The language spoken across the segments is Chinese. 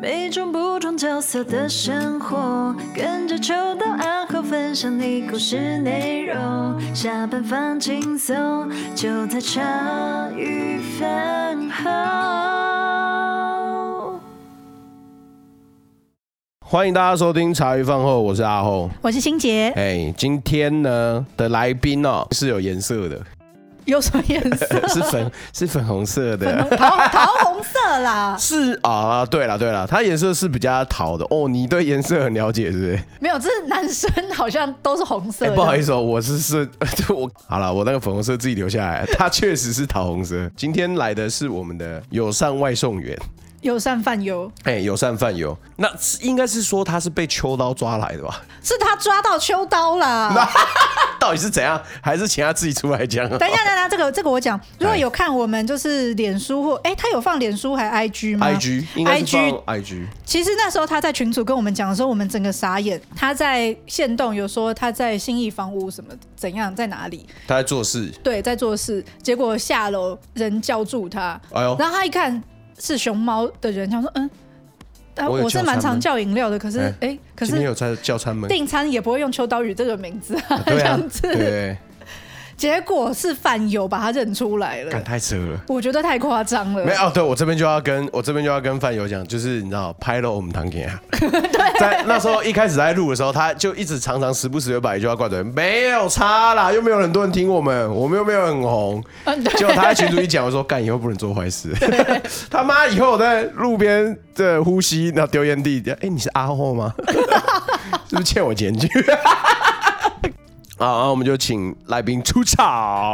每种不同角色的生活，跟着秋到暗号分享你故事内容。下班放轻松，就在茶余饭后。欢迎大家收听茶余饭后，我是阿后，我是欣洁。哎，今天呢的来宾哦是有颜色的。有什么颜色？是粉，是粉红色的，桃桃红色啦。是啊，对了对了，它颜色是比较桃的哦。你对颜色很了解是不是？没有，这是男生好像都是红色的。不好意思哦，我是是，我好了，我那个粉红色自己留下来，它确实是桃红色。今天来的是我们的友善外送员。友善犯友，哎，友善犯友，那应该是说他是被秋刀抓来的吧？是他抓到秋刀了，那 到底是怎样？还是请他自己出来讲？等一下，等一下，这个这个我讲。如果有看我们就是脸书或哎，他有放脸书还 IG 吗？IG 应该是放 IG。其实那时候他在群组跟我们讲的时候，我们整个傻眼。他在限动有说他在新义房屋什么怎样在哪里？他在做事，对，在做事。结果下楼人叫住他，哎呦，然后他一看。是熊猫的人，他说：“嗯，啊、我是蛮常叫饮料的，可是，哎、欸，可是有在叫餐吗？订餐也不会用秋刀鱼这个名字啊，这样子。”对。结果是范友把他认出来了，太扯了，我觉得太夸张了。没有，对我这边就要跟我这边就要跟范友讲，就是你知道拍了我们堂姐啊，在那时候一开始在录的时候，他就一直常常时不时就把一句话挂嘴，没有差啦，又没有很多人听我们，我们又没有很红。结果他在群主一讲，我说干以后不能做坏事，他妈以后我在路边的呼吸，然后丢烟蒂，哎，你是阿后吗？是不是欠我检举？啊，那我们就请来宾出场。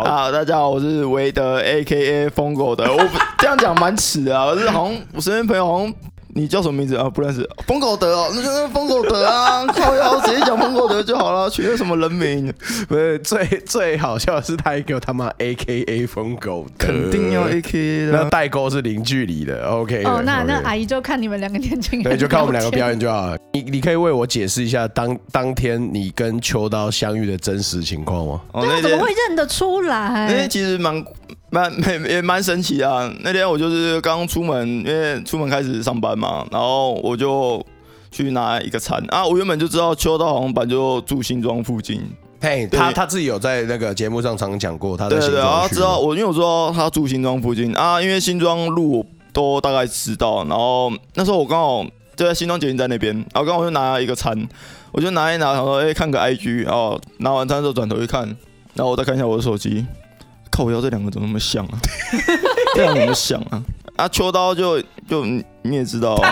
好，大家好，我是维德 A.K.A 疯狗的。我这样讲蛮耻啊，我是好像我身边朋友好像。你叫什么名字啊？不认识。疯狗德哦，那就是疯狗德啊，靠腰直接讲疯狗德就好了，取个什么人名？不是最最好笑的是他还给我他妈 A K A 疯狗德，肯定要 A K A 的，那代沟是零距离的。OK。哦，那那阿姨就看你们两个年轻人，对，就看我们两个表演就好了。你你可以为我解释一下当当天你跟秋刀相遇的真实情况吗？对啊，怎么会认得出来？因为其实蛮。蛮 也蛮神奇啊！那天我就是刚出门，因为出门开始上班嘛，然后我就去拿一个餐啊。我原本就知道秋刀好像本就住新庄附近，嘿，他他自己有在那个节目上常讲过，他在新庄区。对对，然后知道我，因为我知道他住新庄附近啊，因为新庄路都大概知道。然后那时候我刚好就在新庄捷运站那边，然后刚好就拿一个餐，我就拿一拿，想说哎、欸、看个 IG，然后拿完餐之后转头一看，然后我再看一下我的手机。靠腰这两个怎么那么像啊？这两个怎么像啊？啊，秋刀就就你也知道啊。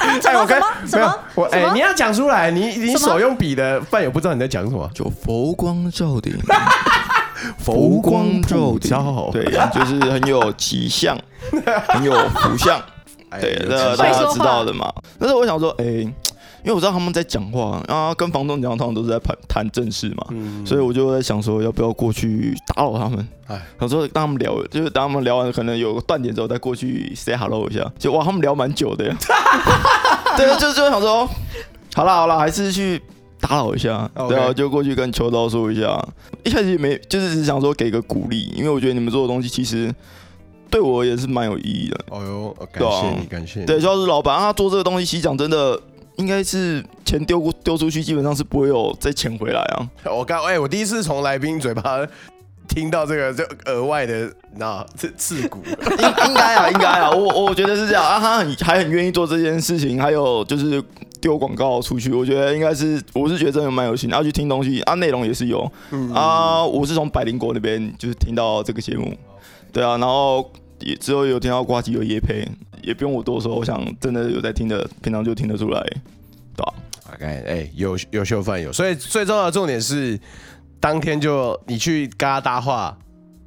哎，我跟什么？我哎，你要讲出来，你你手用笔的饭友不知道你在讲什么。就佛光照 顶，佛光照顶，对，就是很有吉祥，很有福相。对，这大家知道的嘛。但是我想说，哎。因为我知道他们在讲话，然后跟房东讲，通常都是在谈谈正事嘛，嗯、所以我就在想说，要不要过去打扰他们？哎，想说当他们聊，就是当他们聊完，可能有个断点之后，再过去 say hello 一下。就哇，他们聊蛮久的呀。对，就就想说，好了好了，还是去打扰一下。对啊，就过去跟秋刀说一下。一开始也没，就是只想说给个鼓励，因为我觉得你们做的东西其实对我也是蛮有意义的。哦呦，感谢你，感谢你。对，主要是老板他做这个东西，其实讲真的。应该是钱丢丢出去，基本上是不会有再钱回来啊。我刚哎，我第一次从来宾嘴巴听到这个，就额外的那刺刺骨。应应该啊，应该啊，我我觉得是这样啊。他很还很愿意做这件事情，还有就是丢广告出去，我觉得应该是，我是觉得真的蛮有心。然后去听东西啊，内容也是有啊。我是从百灵国那边就是听到这个节目，对啊，然后也之后有听到瓜吉有夜配。也不用我多说，我想真的有在听的，平常就听得出来，对吧？OK，哎，优优秀饭友，所以最重要的重点是，当天就你去跟他搭话，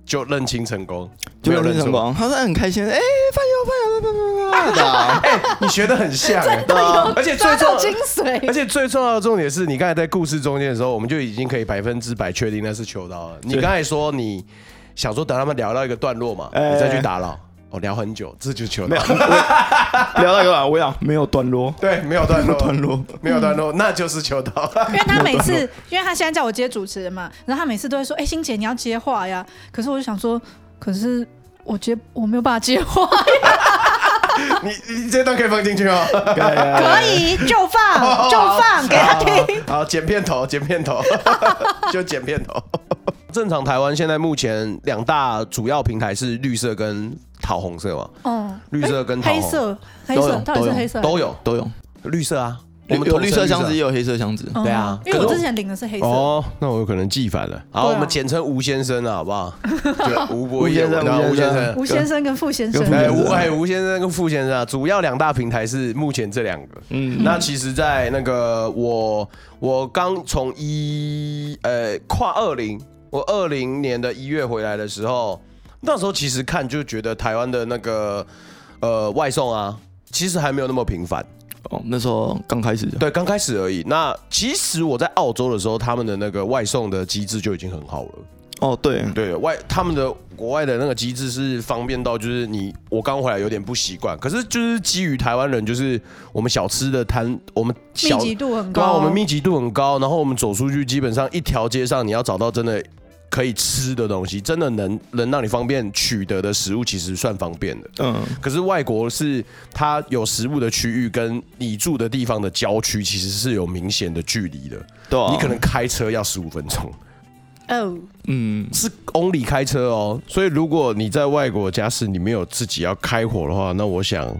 就认清成功，就认清成功。他说很开心，哎，饭友饭友，饭友，饭友，哎，你学的很像，哎，而且最重，精髓，而且最重要的重点是你刚才在故事中间的时候，我们就已经可以百分之百确定那是秋刀了。你刚才说你想说等他们聊到一个段落嘛，你再去打扰。我聊很久，这就秋刀。聊到一个我想没有段落，对，没有段落，段落没有段落，那就是球道。因为他每次，因为他现在叫我接主持人嘛，然后他每次都会说：“哎，欣姐你要接话呀。”可是我就想说，可是我接我没有办法接话呀。你你这段可以放进去哦，可以就放 就放给他听。好，剪片头，剪片头，就剪片头。正常台湾现在目前两大主要平台是绿色跟桃红色嘛？嗯，绿色跟桃红黑色，黑色到底是黑色都有都有绿色啊。我们有绿色箱子，也有黑色箱子。对啊，因为我之前领的是黑色。哦，那我有可能记反了。好，我们简称吴先生了，好不好？吴吴先生，吴先生，吴先生跟傅先生。哎，吴哎，吴先生跟傅先生啊，主要两大平台是目前这两个。嗯，那其实，在那个我我刚从一呃跨二零，我二零年的一月回来的时候，那时候其实看就觉得台湾的那个呃外送啊，其实还没有那么频繁。哦，那时候刚开始，对，刚开始而已。那其实我在澳洲的时候，他们的那个外送的机制就已经很好了。哦，对对，外他们的国外的那个机制是方便到，就是你我刚回来有点不习惯。可是就是基于台湾人，就是我们小吃的摊，我们密集度很高，对啊，我们密集度很高。然后我们走出去，基本上一条街上你要找到真的。可以吃的东西，真的能能让你方便取得的食物，其实算方便的。嗯，可是外国是它有食物的区域跟你住的地方的郊区，其实是有明显的距离的。对，你可能开车要十五分钟。哦，嗯，是 only 开车哦。所以如果你在外国家是你没有自己要开火的话，那我想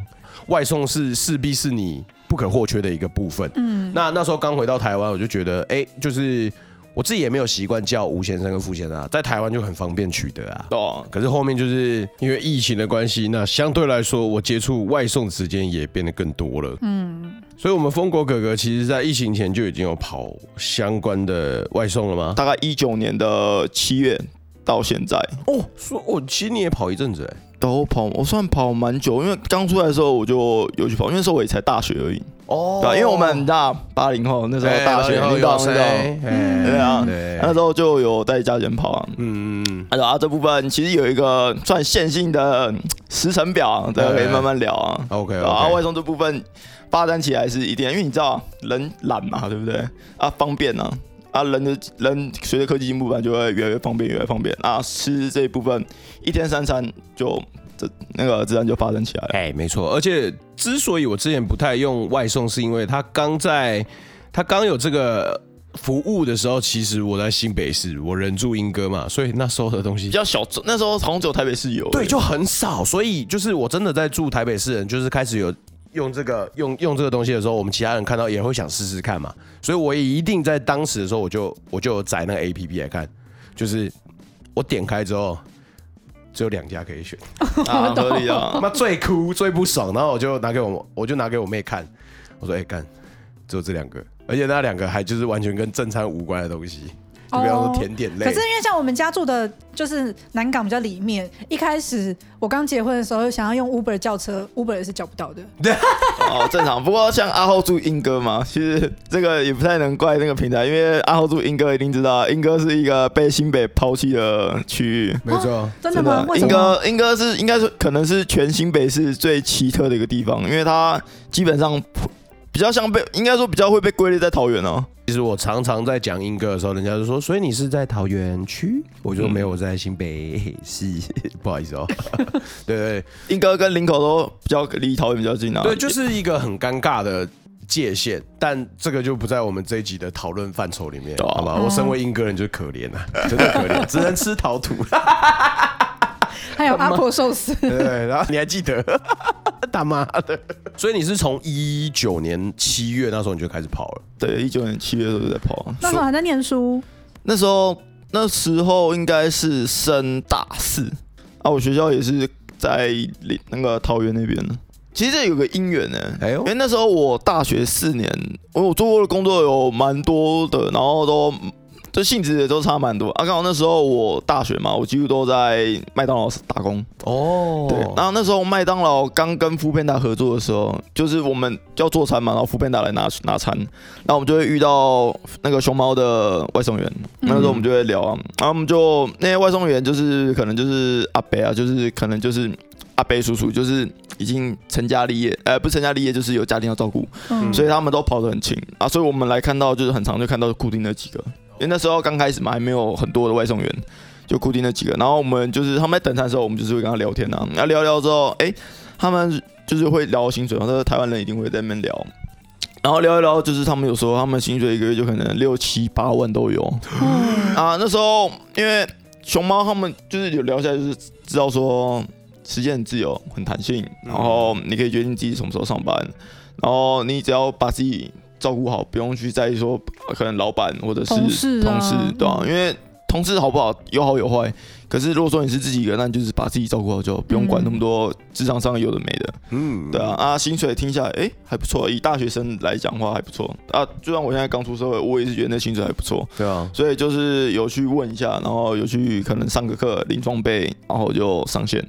外送是势必是你不可或缺的一个部分。嗯，那那时候刚回到台湾，我就觉得，哎，就是。我自己也没有习惯叫吴先生跟傅先生啊，在台湾就很方便取得啊。哦。可是后面就是因为疫情的关系，那相对来说我接触外送的时间也变得更多了。嗯。所以，我们疯狗哥哥其实在疫情前就已经有跑相关的外送了吗？大概一九年的七月到现在。哦，说哦其实你也跑一阵子哎。都跑，我算跑蛮久，因为刚出来的时候我就有去跑，因为那时候我也才大学而已。哦，对，因为我们很大八零后，那时候大学，你知道知道？对啊，那时候就有带家人跑啊。嗯嗯。然后这部分其实有一个算线性的时程表，大家可以慢慢聊啊。OK。然后外送这部分发展起来是一定，因为你知道人懒嘛，对不对？啊，方便呢。啊，人的人随着科技进步，就会越来越方便，越来越方便。啊，吃这一部分一天三餐就这那个自然就发展起来了。哎，没错。而且之所以我之前不太用外送，是因为他刚在他刚有这个服务的时候，其实我在新北市，我人住莺歌嘛，所以那时候的东西比较小。那时候好像只有台北市有，对，就很少。所以就是我真的在住台北市人，就是开始有。用这个用用这个东西的时候，我们其他人看到也会想试试看嘛，所以我也一定在当时的时候，我就我就载那个 A P P 来看，就是我点开之后只有两家可以选，啊，合理啊，那最哭最不爽，然后我就拿给我我就拿给我妹看，我说哎干，只有这两个，而且那两个还就是完全跟正餐无关的东西。就比方说甜点类，可是因为像我们家住的，就是南港比较里面。一开始我刚结婚的时候，想要用 Uber 叫车，Uber 也是叫不到的。对，哦，正常。不过像阿浩住莺歌嘛，其实这个也不太能怪那个平台，因为阿浩住莺歌一定知道，莺歌是一个被新北抛弃的区域。没错，真的吗？莺歌莺歌是应该是可能是全新北市最奇特的一个地方，因为它基本上比较像被应该说比较会被归类在桃园哦。其实我常常在讲英歌的时候，人家就说：“所以你是在桃园区？”我就没有，我在新北市，不好意思哦。对对，英歌跟林口都比较离桃园比较近啊。对，就是一个很尴尬的界限，但这个就不在我们这一集的讨论范畴里面，好吧？我身为英歌人就是可怜啊，真的可怜，只能吃陶土。还有阿婆寿司，对，然后你还记得？他妈的！所以你是从一九年七月那时候你就开始跑了？对，一九年七月都在跑。那时候还在念书？那时候那时候应该是升大四啊。我学校也是在那个桃园那边呢。其实这有个因缘呢，哎呦，因为那时候我大学四年，我做过的工作有蛮多的，然后都。这性质也都差蛮多啊！刚好那时候我大学嘛，我几乎都在麦当劳打工哦。对，然后那时候麦当劳刚跟 Foodpanda 合作的时候，就是我们要做餐嘛，然后 Foodpanda 来拿拿餐，然后我们就会遇到那个熊猫的外送员，那时候我们就会聊啊，然后我们就那些外送员就是可能就是阿伯啊，就是可能就是阿伯叔叔，就是已经成家立业，呃，不成家立业，就是有家庭要照顾，嗯，所以他们都跑得很勤啊，所以我们来看到就是很常就看到固定的几个。因为那时候刚开始嘛，还没有很多的外送员，就固定那几个。然后我们就是他们在等餐的时候，我们就是会跟他聊天呐、啊。然后聊聊之后，哎、欸，他们就是会聊薪水，然后台湾人一定会在那边聊，然后聊一聊，就是他们有时候他们薪水一个月就可能六七八万都有。啊，那时候因为熊猫他们就是有聊下来，就是知道说时间很自由、很弹性，然后你可以决定自己什么时候上班，然后你只要把自己照顾好，不用去在意说可能老板或者是同事，同事对吧？因为同事好不好，有好有坏。可是如果说你是自己一个，那你就是把自己照顾好，就不用管那么多职场上有的没的。嗯，对啊，啊，薪水听下来，哎、欸，还不错。以大学生来讲的话，还不错。啊，就算我现在刚出社会，我也是觉得那薪水还不错。对啊，所以就是有去问一下，然后有去可能上个课领装备，然后就上线，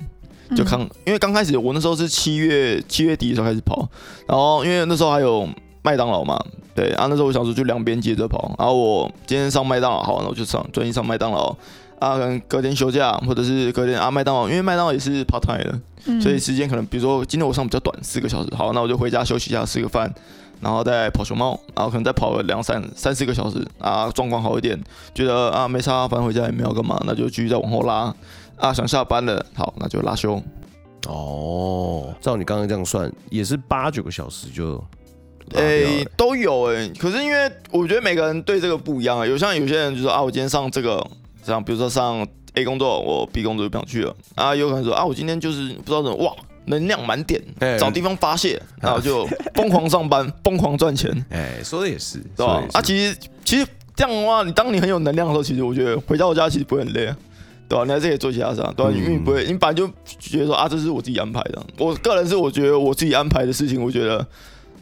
就看。因为刚开始我那时候是七月七月底的时候开始跑，然后因为那时候还有麦当劳嘛。对啊，那时候我想说就两边接着跑，然后我今天上麦当劳，好，那我就上专心上麦当劳啊，可能隔天休假，或者是隔天啊麦当劳，因为麦当劳也是 part time 的，嗯、所以时间可能比如说今天我上比较短，四个小时，好，那我就回家休息一下，吃个饭，然后再跑熊猫，然后可能再跑个两三三四个小时啊，状况好一点，觉得啊没差，反正回家也没有干嘛，那就继续再往后拉啊，想下班了，好，那就拉休。哦，照你刚刚这样算，也是八九个小时就。诶、欸，都有诶、欸，可是因为我觉得每个人对这个不一样啊，有像有些人就说啊，我今天上这个，这样，比如说上 A 工作，我 B 工作就不想去了啊，有可能说啊，我今天就是不知道怎么，哇，能量满点，找地方发泄，然后就 疯狂上班，疯狂赚钱。哎，说的也是，对吧？啊，其实其实这样的话，你当你很有能量的时候，其实我觉得回到我家其实不会很累啊，对吧？你还是可以做其他事，对吧？因为你不会，你本来就觉得说啊，这是我自己安排的。我个人是我觉得我自己安排的事情，我觉得。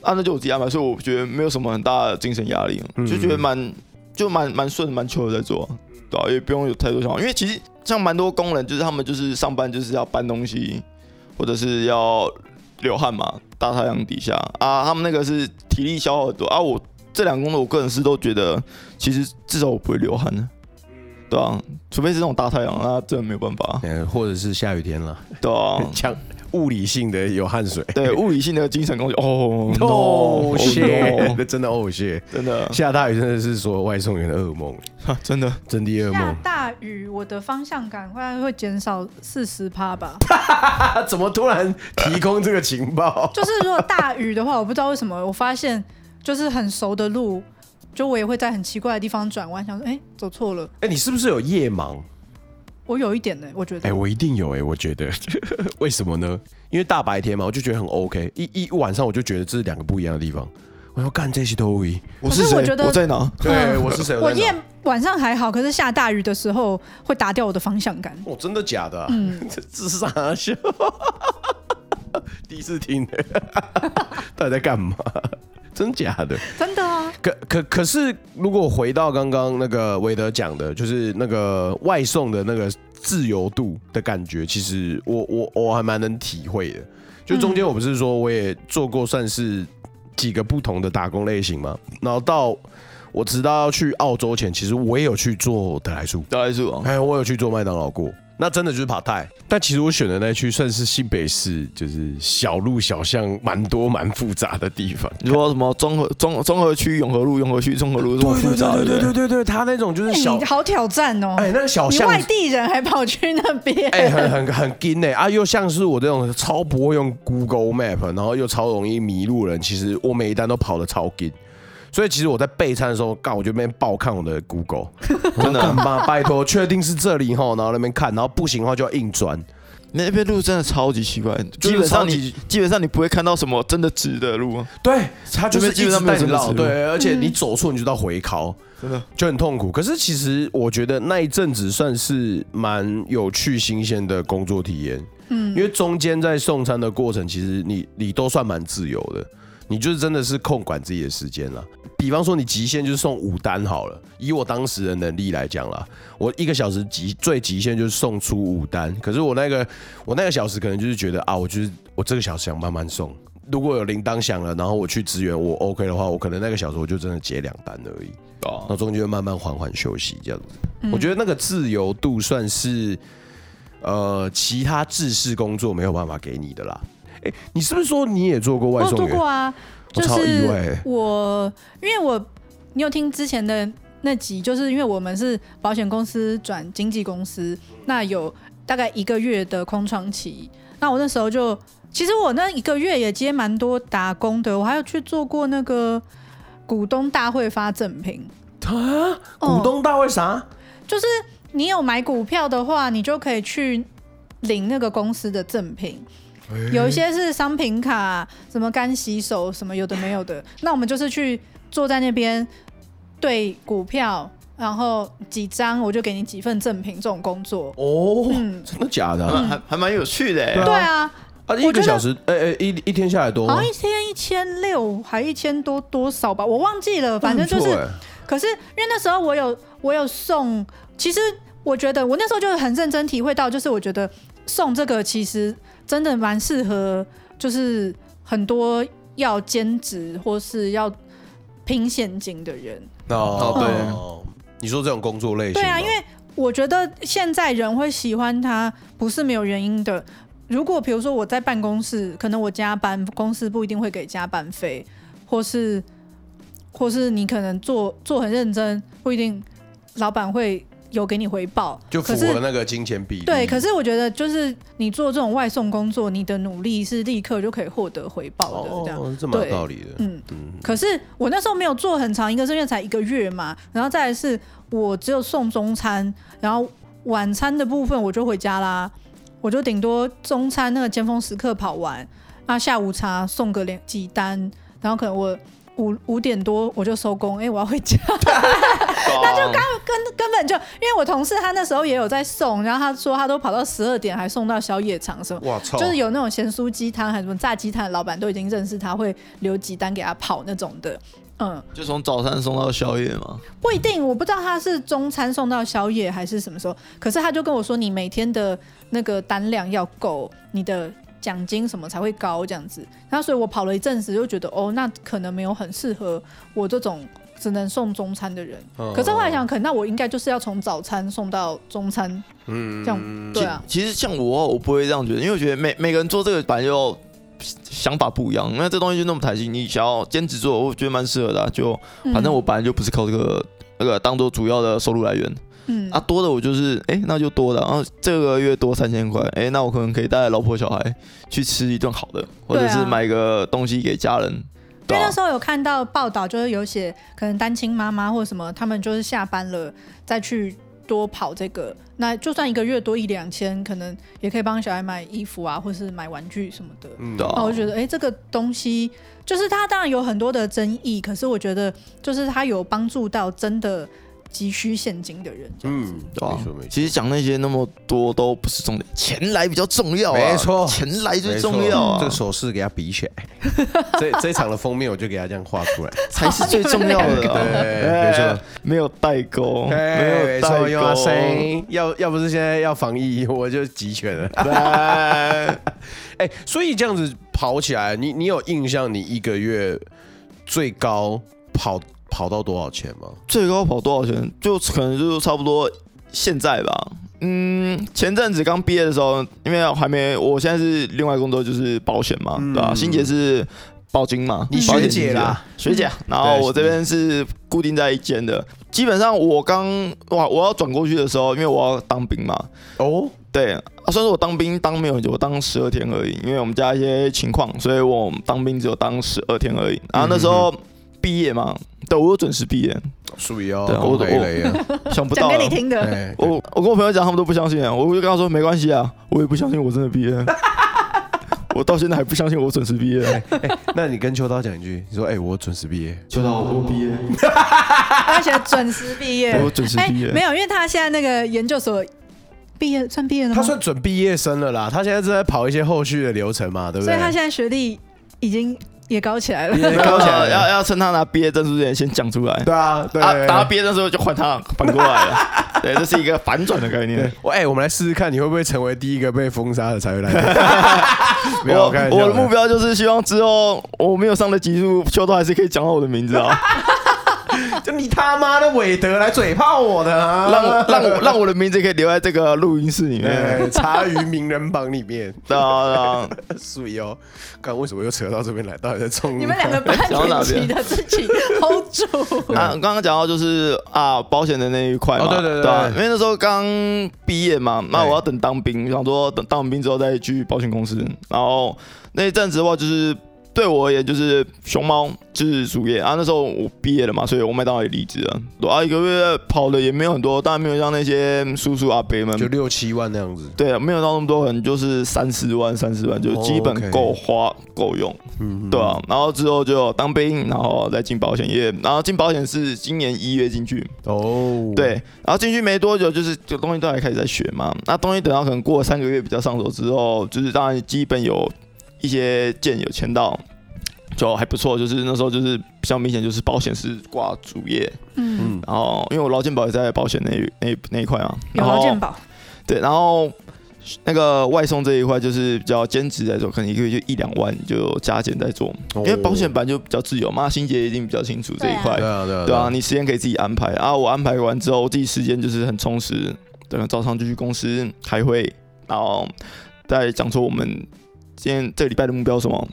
啊，那就我自己安排，所以我觉得没有什么很大的精神压力，就觉得蛮就蛮蛮顺蛮 chill 的在做，对吧？也不用有太多想法，因为其实像蛮多工人，就是他们就是上班就是要搬东西，或者是要流汗嘛，大太阳底下啊，他们那个是体力消耗很多啊。我这两个工作，我个人是都觉得，其实至少我不会流汗的，对啊，除非是这种大太阳，那真的没有办法，或者是下雨天了，对啊。物理性的有汗水，对，物理性的精神工作。哦，no shit，那真的哦 shit，真的下大雨真的是所有外送员的噩梦，真的真的噩梦。下大雨，我的方向感会会减少四十趴吧？怎么突然提供这个情报？就是如果大雨的话，我不知道为什么，我发现就是很熟的路，就我也会在很奇怪的地方转弯，想说哎、欸，走错了。哎、欸，你是不是有夜盲？我有一点呢，我觉得。哎、欸，我一定有哎，我觉得。为什么呢？因为大白天嘛，我就觉得很 OK。一一晚上，我就觉得这是两个不一样的地方。我要干这些都一。我是谁？我，我在哪？对，我是谁？我夜晚上还好，可是下大雨的时候会打掉我的方向感。哦，真的假的、啊？嗯，这是啥笑？第一次听，到底在干嘛？真假的？真的啊。可可可是，如果回到刚刚那个韦德讲的，就是那个外送的那个自由度的感觉，其实我我我还蛮能体会的。就中间我不是说我也做过算是几个不同的打工类型嘛，然后到我直到要去澳洲前，其实我也有去做得来树，得来速哦，哎，我有去做麦当劳过。那真的就是跑太，但其实我选的那区算是新北市，就是小路小巷蛮多蛮复杂的地方。你说什么综合中中和区永和路永和区综合路这么复杂的？对对对对，他那种就是小，好挑战哦。哎，那个小巷，外地人还跑去那边，哎，很很很惊呢啊！又像是我这种超不会用 Google Map，然后又超容易迷路人，其实我每一单都跑的超紧。所以其实我在备餐的时候，干我就那边爆看我的 Google，真的吗？拜托，确定是这里齁，然后那边看，然后不行的话就要硬钻。那边路真的超级奇怪，基本上你基本上你不会看到什么真的直的路。对，它就是基本上没有绕。对，而且你走错你就到回考，真的就很痛苦。可是其实我觉得那一阵子算是蛮有趣、新鲜的工作体验。嗯，因为中间在送餐的过程，其实你你都算蛮自由的。你就是真的是控管自己的时间了。比方说，你极限就是送五单好了。以我当时的能力来讲啦，我一个小时极最极限就是送出五单。可是我那个我那个小时可能就是觉得啊，我就是我这个小时想慢慢送。如果有铃铛响了，然后我去支援我 OK 的话，我可能那个小时我就真的接两单而已。哦，那中间慢慢缓缓休息这样子。我觉得那个自由度算是呃其他制式工作没有办法给你的啦。哎、欸，你是不是说你也做过外送员？我做过啊，就是我，超意外我因为我你有听之前的那集，就是因为我们是保险公司转经纪公司，那有大概一个月的空窗期，那我那时候就其实我那一个月也接蛮多打工的，我还有去做过那个股东大会发赠品。啊？股东大会啥？哦，就是你有买股票的话，你就可以去领那个公司的赠品。有一些是商品卡，什么干洗手，什么有的没有的。那我们就是去坐在那边对股票，然后几张我就给你几份赠品这种工作。哦，嗯、真的假的？还还蛮有趣的。对啊，啊，一个小时，哎哎，一一天下来多？好像一天一千六，还一千多多少吧？我忘记了，反正就是。可是因为那时候我有我有送，其实我觉得我那时候就很认真体会到，就是我觉得送这个其实。真的蛮适合，就是很多要兼职或是要拼现金的人哦。对，嗯、你说这种工作类型，对啊，因为我觉得现在人会喜欢他，不是没有原因的。如果比如说我在办公室，可能我加班，公司不一定会给加班费，或是或是你可能做做很认真，不一定老板会。有给你回报，就符合那个金钱比例。对，可是我觉得就是你做这种外送工作，你的努力是立刻就可以获得回报的，哦、这样，这么有道理的。嗯嗯。可是我那时候没有做很长，一个是因为才一个月嘛，然后再来是我只有送中餐，然后晚餐的部分我就回家啦，我就顶多中餐那个尖峰时刻跑完，那下午茶送个两几单，然后可能我。五五点多我就收工，哎、欸，我要回家，那就刚根根本就，因为我同事他那时候也有在送，然后他说他都跑到十二点还送到宵夜场什么，哇操，就是有那种咸酥鸡摊还是什么炸鸡摊的老板都已经认识他，会留几单给他跑那种的，嗯，就从早餐送到宵夜吗？不一定，我不知道他是中餐送到宵夜还是什么时候，可是他就跟我说，你每天的那个单量要够，你的。奖金什么才会高这样子，然后所以我跑了一阵子，就觉得哦，那可能没有很适合我这种只能送中餐的人。哦、可是后来想，可能那我应该就是要从早餐送到中餐，嗯，这样对啊。其实像我，我不会这样觉得，因为我觉得每每个人做这个本来就想法不一样。那这东西就那么弹性，你想要兼职做，我觉得蛮适合的、啊。就反正我本来就不是靠这个那个当做主要的收入来源。嗯啊，多的我就是哎、欸，那就多的，然后这个月多三千块，哎、欸，那我可能可以带老婆小孩去吃一顿好的，或者是买个东西给家人。对，那时候有看到报道，就是有写可能单亲妈妈或者什么，他们就是下班了再去多跑这个，那就算一个月多一两千，可能也可以帮小孩买衣服啊，或是买玩具什么的。嗯，对。那我就觉得，哎、欸，这个东西就是它当然有很多的争议，可是我觉得就是它有帮助到真的。急需现金的人，嗯，对吧？其实讲那些那么多都不是重点，钱来比较重要啊，没错，钱来最重要啊。这个手势给他比起来，这这一场的封面我就给他这样画出来，才是最重要的。对，没错，没有代沟，没有代沟。要要不是现在要防疫，我就集权了。哎，所以这样子跑起来，你你有印象？你一个月最高跑？跑到多少钱吗？最高跑多少钱？就可能就差不多现在吧。嗯，前阵子刚毕业的时候，因为还没，我现在是另外工作，就是保险嘛，嗯、对吧？欣姐是保金嘛，你学姐啦，学姐。然后我这边是固定在一间的。基本上我刚哇，我要转过去的时候，因为我要当兵嘛。哦，对，虽然说我当兵当没有很久，我当十二天而已。因为我们家一些情况，所以我当兵只有当十二天而已。然后那时候毕业嘛。对，我有准时毕业，属于哦，我雷雷啊，想不到，讲给你听的。我我跟我朋友讲，他们都不相信啊，我就跟他说没关系啊，我也不相信我真的毕业，我到现在还不相信我准时毕业。那你跟秋刀讲一句，你说哎，我准时毕业，秋刀我毕业，而且准时毕业，我准时毕业，没有，因为他现在那个研究所毕业算毕业了吗？他算准毕业生了啦，他现在正在跑一些后续的流程嘛，对不对？所以他现在学历已经。也高起来了，也高起来了，要要趁他拿毕业证书之前先讲出来。对啊，对啊，拿毕业证书就换他，反过来了。对，这是一个反转的概念。我哎，我们来试试看，你会不会成为第一个被封杀的才会来？我我的目标就是希望之后我没有上的集数，秋都还是可以讲到我的名字啊。就你他妈的韦德来嘴炮我的，啊，让我让我让我的名字可以留在这个录音室里面，茶余名人榜里面。对啊，所以哦，刚为什么又扯到这边来？到底在冲？你们两个把自己的自己 hold 住。啊，刚刚讲到就是啊，保险的那一块嘛，对对对，对，因为那时候刚毕业嘛，那我要等当兵，想说等当完兵之后再去保险公司，然后那一阵子的话就是。对我而言，就是熊猫就是主业啊。那时候我毕业了嘛，所以我麦当劳也离职了。啊，一个月跑的也没有很多，当然没有像那些叔叔阿伯们，就六七万那样子。对啊，没有到那么多可能，就是三四万、三四万，就基本够花够用。嗯，对啊。然后之后就当兵，然后再进保险业。然后进保险是今年一月进去。哦。对，然后进去没多久，就是这东西都还开始在学嘛。那东西等到可能过了三个月比较上手之后，就是当然基本有。一些件有签到，就还不错。就是那时候就是比较明显，就是保险是挂主业，嗯，然后因为我劳健保也在保险那那那一块嘛，有劳健保，对，然后那个外送这一块就是比较兼职在做，可能一个月就一两万就加减在做，因为保险本来就比较自由嘛，心姐一定比较清楚这一块，对啊对啊，对啊，你时间可以自己安排。啊，我安排完之后，我自己时间就是很充实，等早上就去公司开会，然后再讲说我们。今天这个礼拜的目标是什么？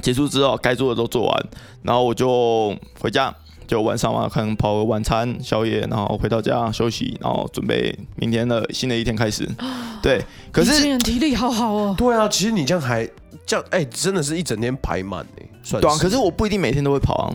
结束之后该做的都做完，然后我就回家，就晚上嘛，可能跑个晚餐、宵夜，然后回到家休息，然后准备明天的新的一天开始。对，可是你体力好好哦。对啊，其实你这样还这样，哎，真的是一整天排满哎，算是。对啊，可是我不一定每天都会跑啊。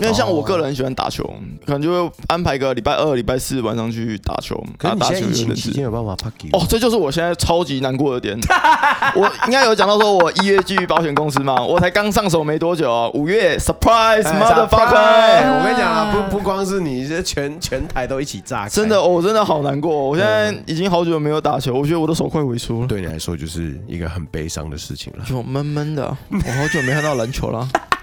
因为像我个人很喜欢打球，可能就会安排个礼拜二、礼拜四晚上去打球。可是你现在疫情期间有办法哦，这就是我现在超级难过的点。我应该有讲到说，我一月去保险公司嘛，我才刚上手没多久，五月 surprise motherfucker！我跟你讲啊，不不光是你，这全全台都一起炸。真的，我真的好难过。我现在已经好久没有打球，我觉得我的手快萎缩了。对你来说，就是一个很悲伤的事情了。就闷闷的，我好久没看到篮球了，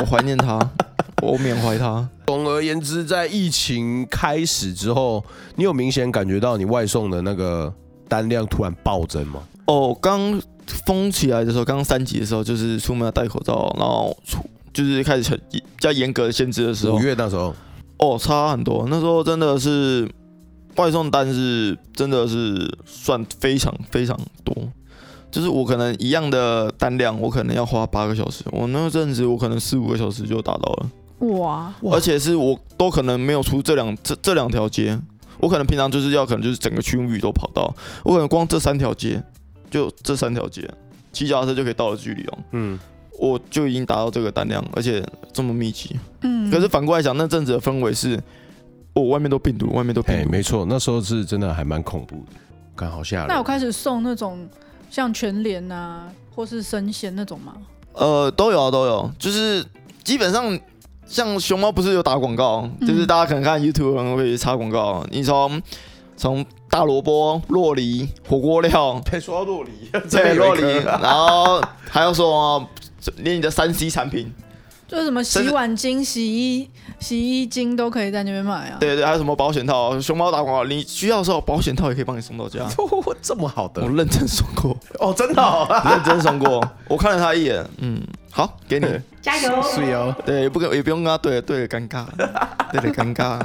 我怀念他。我缅怀他。总而言之，在疫情开始之后，你有明显感觉到你外送的那个单量突然暴增吗？哦，刚封起来的时候，刚三级的时候，就是出门要戴口罩，然后出就是开始比较严格的限制的时候。五月那时候，哦，差很多。那时候真的是外送单是真的是算非常非常多。就是我可能一样的单量，我可能要花八个小时。我那阵子我可能四五个小时就达到了。哇！而且是我都可能没有出这两这这两条街，我可能平常就是要可能就是整个区域都跑到，我可能光这三条街，就这三条街，骑脚踏车就可以到的距离哦。嗯，我就已经达到这个单量，而且这么密集。嗯，可是反过来讲，那阵子的氛围是，我、哦、外面都病毒，外面都病毒。没错，那时候是真的还蛮恐怖的，刚好吓人。那我开始送那种像全联啊，或是生鲜那种吗？呃，都有啊，都有，就是基本上。像熊猫不是有打广告，就是大家可能看 YouTube 可能会插广告。你从从大萝卜、洛梨、火锅料，可以说到洛梨，对洛梨，然后还有说连你的三 C 产品。就是什么洗碗巾、洗衣洗衣巾都可以在那边买啊。对对，还有什么保险套？熊猫打广告，你需要的时候保险套也可以帮你送到家。这么好的，我认真送过哦，真的，认真送过。我看了他一眼，嗯，好，给你，加油，是哦。对，也不跟也不用跟他对对尴尬，对的尴尬，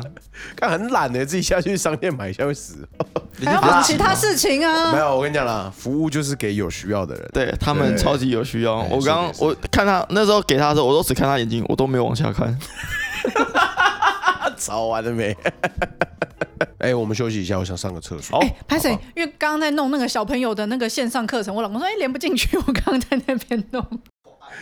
看很懒的，自己下去商店买一下会死。还要忙其他事情啊？没有，我跟你讲啦，服务就是给有需要的人，对他们超级有需要。我刚刚我看他那时候给他的时候，我都只看他眼睛，我都没有往下看。吵完了没？哎，我们休息一下，我想上个厕所。哎，拍谁？因为刚刚在弄那个小朋友的那个线上课程，我老公说哎连不进去，我刚刚在那边弄。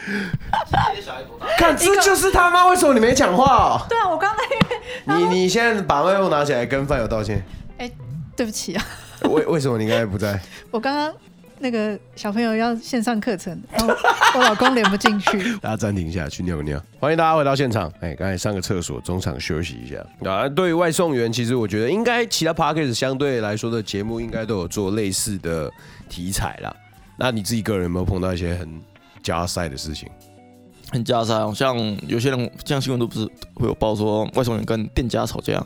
看，这就是他吗？为什么你没讲话？对啊，我刚才你你现在把麦克风拿起来跟饭友道歉。哎。对不起啊，为为什么你刚才不在？我刚刚那个小朋友要线上课程，然后我老公连不进去。大家暂停一下，去尿个尿。欢迎大家回到现场。哎，刚才上个厕所，中场休息一下。啊，对于外送员，其实我觉得应该其他 Podcast 相对来说的节目，应该都有做类似的题材啦。那你自己个人有没有碰到一些很加塞的事情？很加塞，像有些人像新闻都不是会有报说外送员跟店家吵架，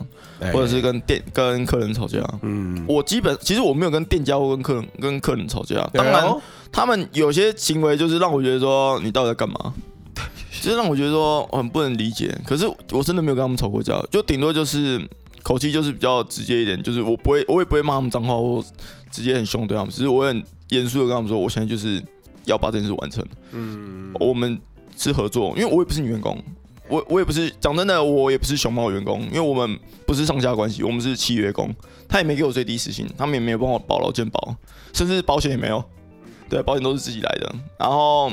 或者是跟店跟客人吵架。嗯，我基本其实我没有跟店家或跟客人跟客人吵架。当然，他们有些行为就是让我觉得说你到底在干嘛？其 实让我觉得说很不能理解。可是我真的没有跟他们吵过架，就顶多就是口气就是比较直接一点，就是我不会，我也不会骂他们脏话，或直接很凶对他们。只是我很严肃的跟他们说，我现在就是要把这件事完成。嗯，我们是合作，因为我也不是女员工，我我也不是讲真的，我也不是熊猫员工，因为我们不是上下关系，我们是契约工。他也没给我最低时薪，他们也没有帮我保劳健保，甚至保险也没有。对，保险都是自己来的。然后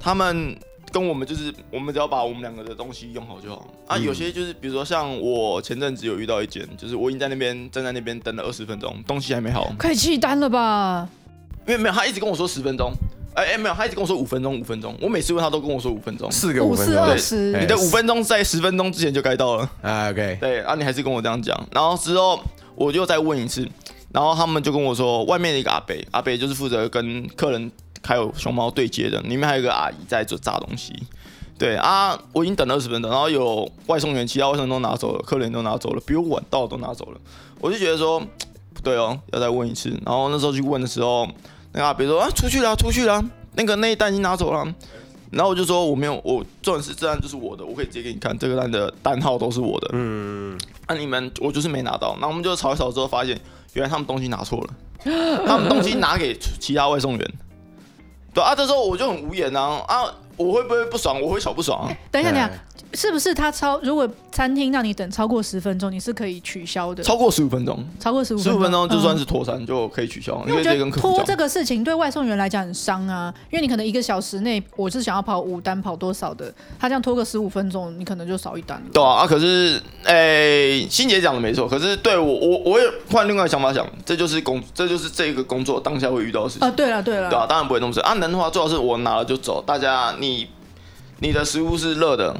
他们跟我们就是，我们只要把我们两个的东西用好就好。啊，有些就是，比如说像我前阵子有遇到一件，就是我已经在那边站在那边等了二十分钟，东西还没好，可以弃单了吧？因为没有，他一直跟我说十分钟。哎、欸、哎，没有，他一直跟我说五分钟，五分钟。我每次问他都跟我说五分钟，四个五分钟。对，你的五分钟在十分钟之前就该到了。啊，OK。对，啊，你还是跟我这样讲。然后之后我就再问一次。然后他们就跟我说，外面的一个阿伯，阿伯就是负责跟客人还有熊猫对接的，里面还有一个阿姨在做炸东西。对啊，我已经等了二十分钟，然后有外送员，其他外送员都拿走了，客人都拿走了，比我晚到的都拿走了。我就觉得说不对哦，要再问一次。然后那时候去问的时候，那个阿伯说啊，出去了，出去了，那个那一单已经拿走了。然后我就说我没有，我重点是这单就是我的，我可以直接给你看，这个单的单号都是我的。嗯，那、啊、你们我就是没拿到。然后我们就吵一吵之后发现。原来他们东西拿错了，他们东西拿给其他外送员。对啊，这时候我就很无言啊啊！我会不会不爽？我会小不爽啊。欸、等一下，等一下。是不是他超？如果餐厅让你等超过十分钟，你是可以取消的。超过十五分钟，超过十五十五分钟就算是拖餐就可以取消。因为我觉得拖这个事情对外送员来讲很伤啊，因为你可能一个小时内我是想要跑五单，跑多少的，他这样拖个十五分钟，你可能就少一单了。对啊，啊可是诶，欣姐讲的没错，可是对我我我也换另外想法想，这就是工这就是这个工作当下会遇到的事情啊。对了对了，对啊，当然不会那么事啊。能的话最好是我拿了就走，大家你你的食物是热的。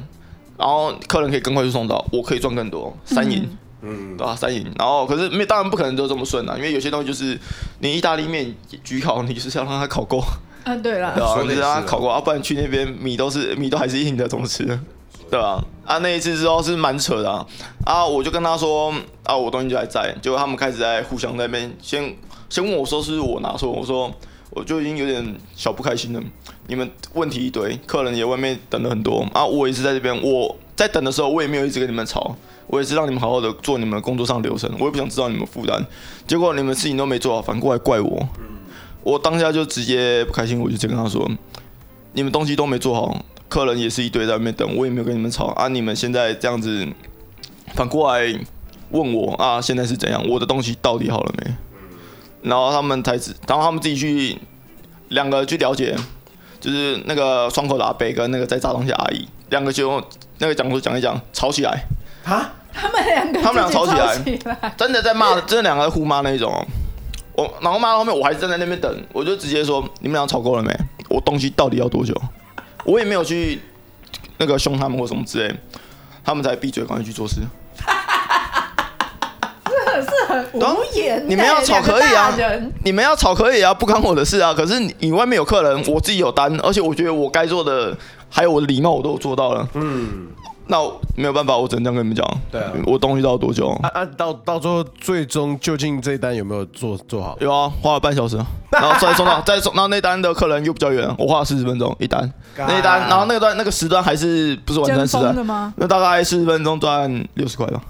然后客人可以更快就送到，我可以赚更多，三赢，嗯，对吧？三赢。然后可是没，当然不可能就这么顺啊，因为有些东西就是你意大利面焗烤，你是要让它烤过，啊，对了，对啊？你让它烤过啊，不然去那边米都是米都还是硬的，怎么吃？对吧？啊，那一次之后是蛮扯的啊，啊，我就跟他说啊，我东西就还在，结果他们开始在互相在那边先先问我说是不是我拿错，我说。我就已经有点小不开心了。你们问题一堆，客人也外面等了很多啊。我也是在这边，我在等的时候，我也没有一直跟你们吵，我也是让你们好好的做你们工作上流程。我也不想知道你们负担，结果你们事情都没做好，反过来怪我。我当下就直接不开心，我就直接跟他说：你们东西都没做好，客人也是一堆在外面等，我也没有跟你们吵啊。你们现在这样子反过来问我啊，现在是怎样？我的东西到底好了没？然后他们才知，然后他们自己去两个去了解，就是那个双口的阿伯跟那个在炸东西阿姨，两个就那个讲述讲一讲，吵起来啊！他们两个他们俩吵起来，真的在骂，真的两个在互骂那一种。我然后骂到后面，我还是站在那边等，我就直接说：你们俩吵够了没？我东西到底要多久？我也没有去那个凶他们或什么之类，他们才闭嘴，赶快去做事。无言，你们要吵可以啊，你们要吵可以啊，不关我的事啊。可是你，你外面有客人，我自己有单，而且我觉得我该做的，还有我的礼貌，我都有做到了。嗯，那没有办法，我只能这样跟你们讲。对啊，我东西到多久？啊啊，到到最后，最终究竟这一单有没有做做好？有啊，花了半小时，然后再送到，再送，然后那单的客人又比较远，我花了四十分钟一单，那一单，然后那个段那个时段还是不是晚餐时段吗？那大概四十分钟赚六十块吧。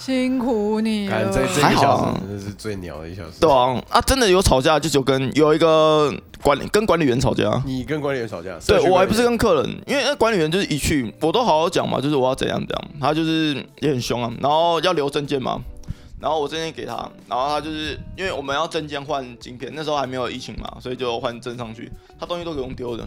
辛苦你了，这这一小时真的是最鸟的一小时。对啊，啊，真的有吵架，就就跟有一个管理跟管理员吵架。你跟管理员吵架？对，我还不是跟客人，因为那管理员就是一去，我都好好讲嘛，就是我要怎样怎样，他就是也很凶啊，然后要留证件嘛，然后我证件给他，然后他就是因为我们要证件换晶片，那时候还没有疫情嘛，所以就换证上去，他东西都给我丢的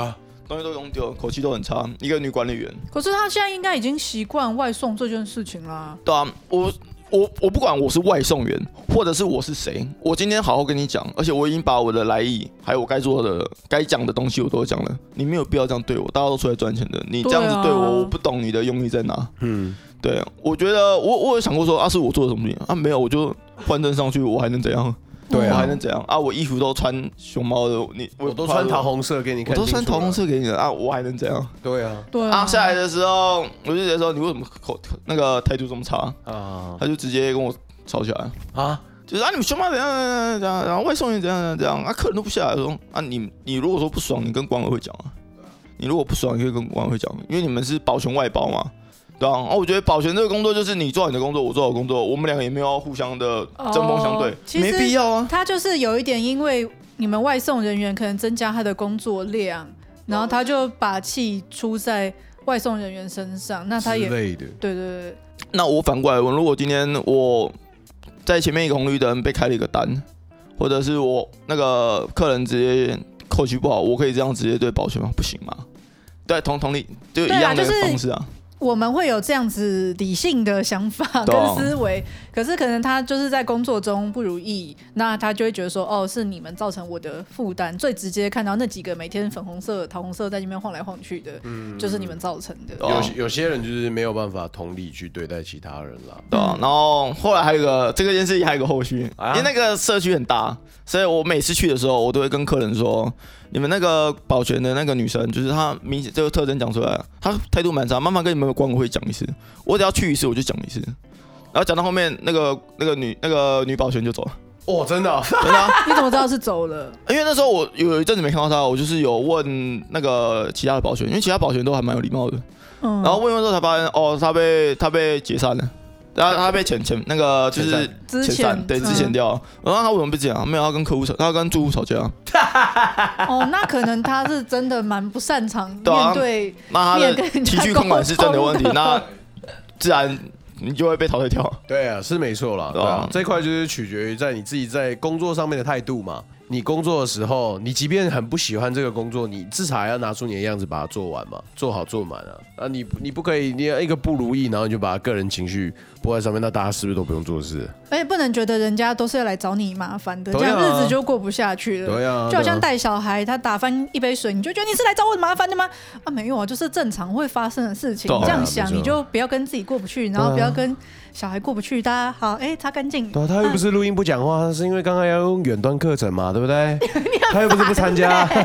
啊。东西都用丢，口气都很差。一个女管理员，可是她现在应该已经习惯外送这件事情啦。对啊，我我我不管我是外送员，或者是我是谁，我今天好好跟你讲，而且我已经把我的来意，还有我该做的、该讲的东西我都讲了。你没有必要这样对我，大家都出来赚钱的，你这样子对我，对啊、我不懂你的用意在哪。嗯，对，我觉得我我有想过说啊，是我做的什么事情啊？没有，我就换证上去，我还能怎样？对啊，我还能怎样啊？我衣服都穿熊猫的，你我，我都穿桃红色给你看，我都穿桃红色给你了啊！我还能怎样？对啊，对啊。下来的时候，我就觉得说，你为什么口那个态度这么差啊？他就直接跟我吵起来啊，就是啊，你们熊猫怎样怎样怎样，然后外送员怎样怎样怎样啊，客人都不下来说啊，你你如果说不爽，你跟管委会讲啊。你如果不爽，你可以跟管委会讲，因为你们是保全外包嘛，对啊。我觉得保全这个工作就是你做你的工作，我做我的工作，我们两个也没有要互相的针锋相对，其实没必要啊。他就是有一点，因为你们外送人员可能增加他的工作量，然后他就把气出在外送人员身上，那他也对对对。那我反过来问，如果今天我在前面一个红绿灯被开了一个单，或者是我那个客人直接口气不好，我可以这样直接对保全吗？不行吗？对，同同理，就一样的方式啊。我们会有这样子理性的想法 跟思维，可是可能他就是在工作中不如意，那他就会觉得说，哦，是你们造成我的负担。最直接看到那几个每天粉红色、桃红色在那边晃来晃去的，嗯，就是你们造成的。有有些人就是没有办法同理去对待其他人了，对啊。然后后来还有一个这个件事情还有一个后续，因为那个社区很大，所以我每次去的时候，我都会跟客人说。你们那个保全的那个女生，就是她明显这个特征讲出来了，她态度蛮差，慢慢跟你们管委会讲一次，我只要去一次我就讲一次，然后讲到后面那个那个女那个女保全就走了。哦，真的，真的？你怎么知道是走了？因为那时候我有一阵子没看到她，我就是有问那个其他的保全，因为其他保全都还蛮有礼貌的，嗯，然后问完之后才发现，哦，她被她被解散了。然后他被遣遣那个就是遣散，对，之前掉。然后他为什么不讲？没有，他跟客户吵，他跟住户吵架。哦，那可能他是真的蛮不擅长面对，那他的情绪控管是真的问题，那自然你就会被淘汰掉。对啊，是没错啦。对啊，这块就是取决于在你自己在工作上面的态度嘛。你工作的时候，你即便很不喜欢这个工作，你至少还要拿出你的样子把它做完嘛，做好做满啊！啊，你你不可以，你一个不如意，然后你就把个人情绪泼在上面，那大家是不是都不用做事？而且不能觉得人家都是要来找你麻烦的，这样日子就过不下去了。对啊，就好像带小孩，他打翻一杯水，你就觉得你是来找我麻烦的吗？啊，没有啊，就是正常会发生的事情。你这样想，你就不要跟自己过不去，然后不要跟。小孩过不去，大家好，哎、欸，擦干净。对，他又不是录音不讲话，他是因为刚刚要用远端课程嘛，对不对？他又不是不参加。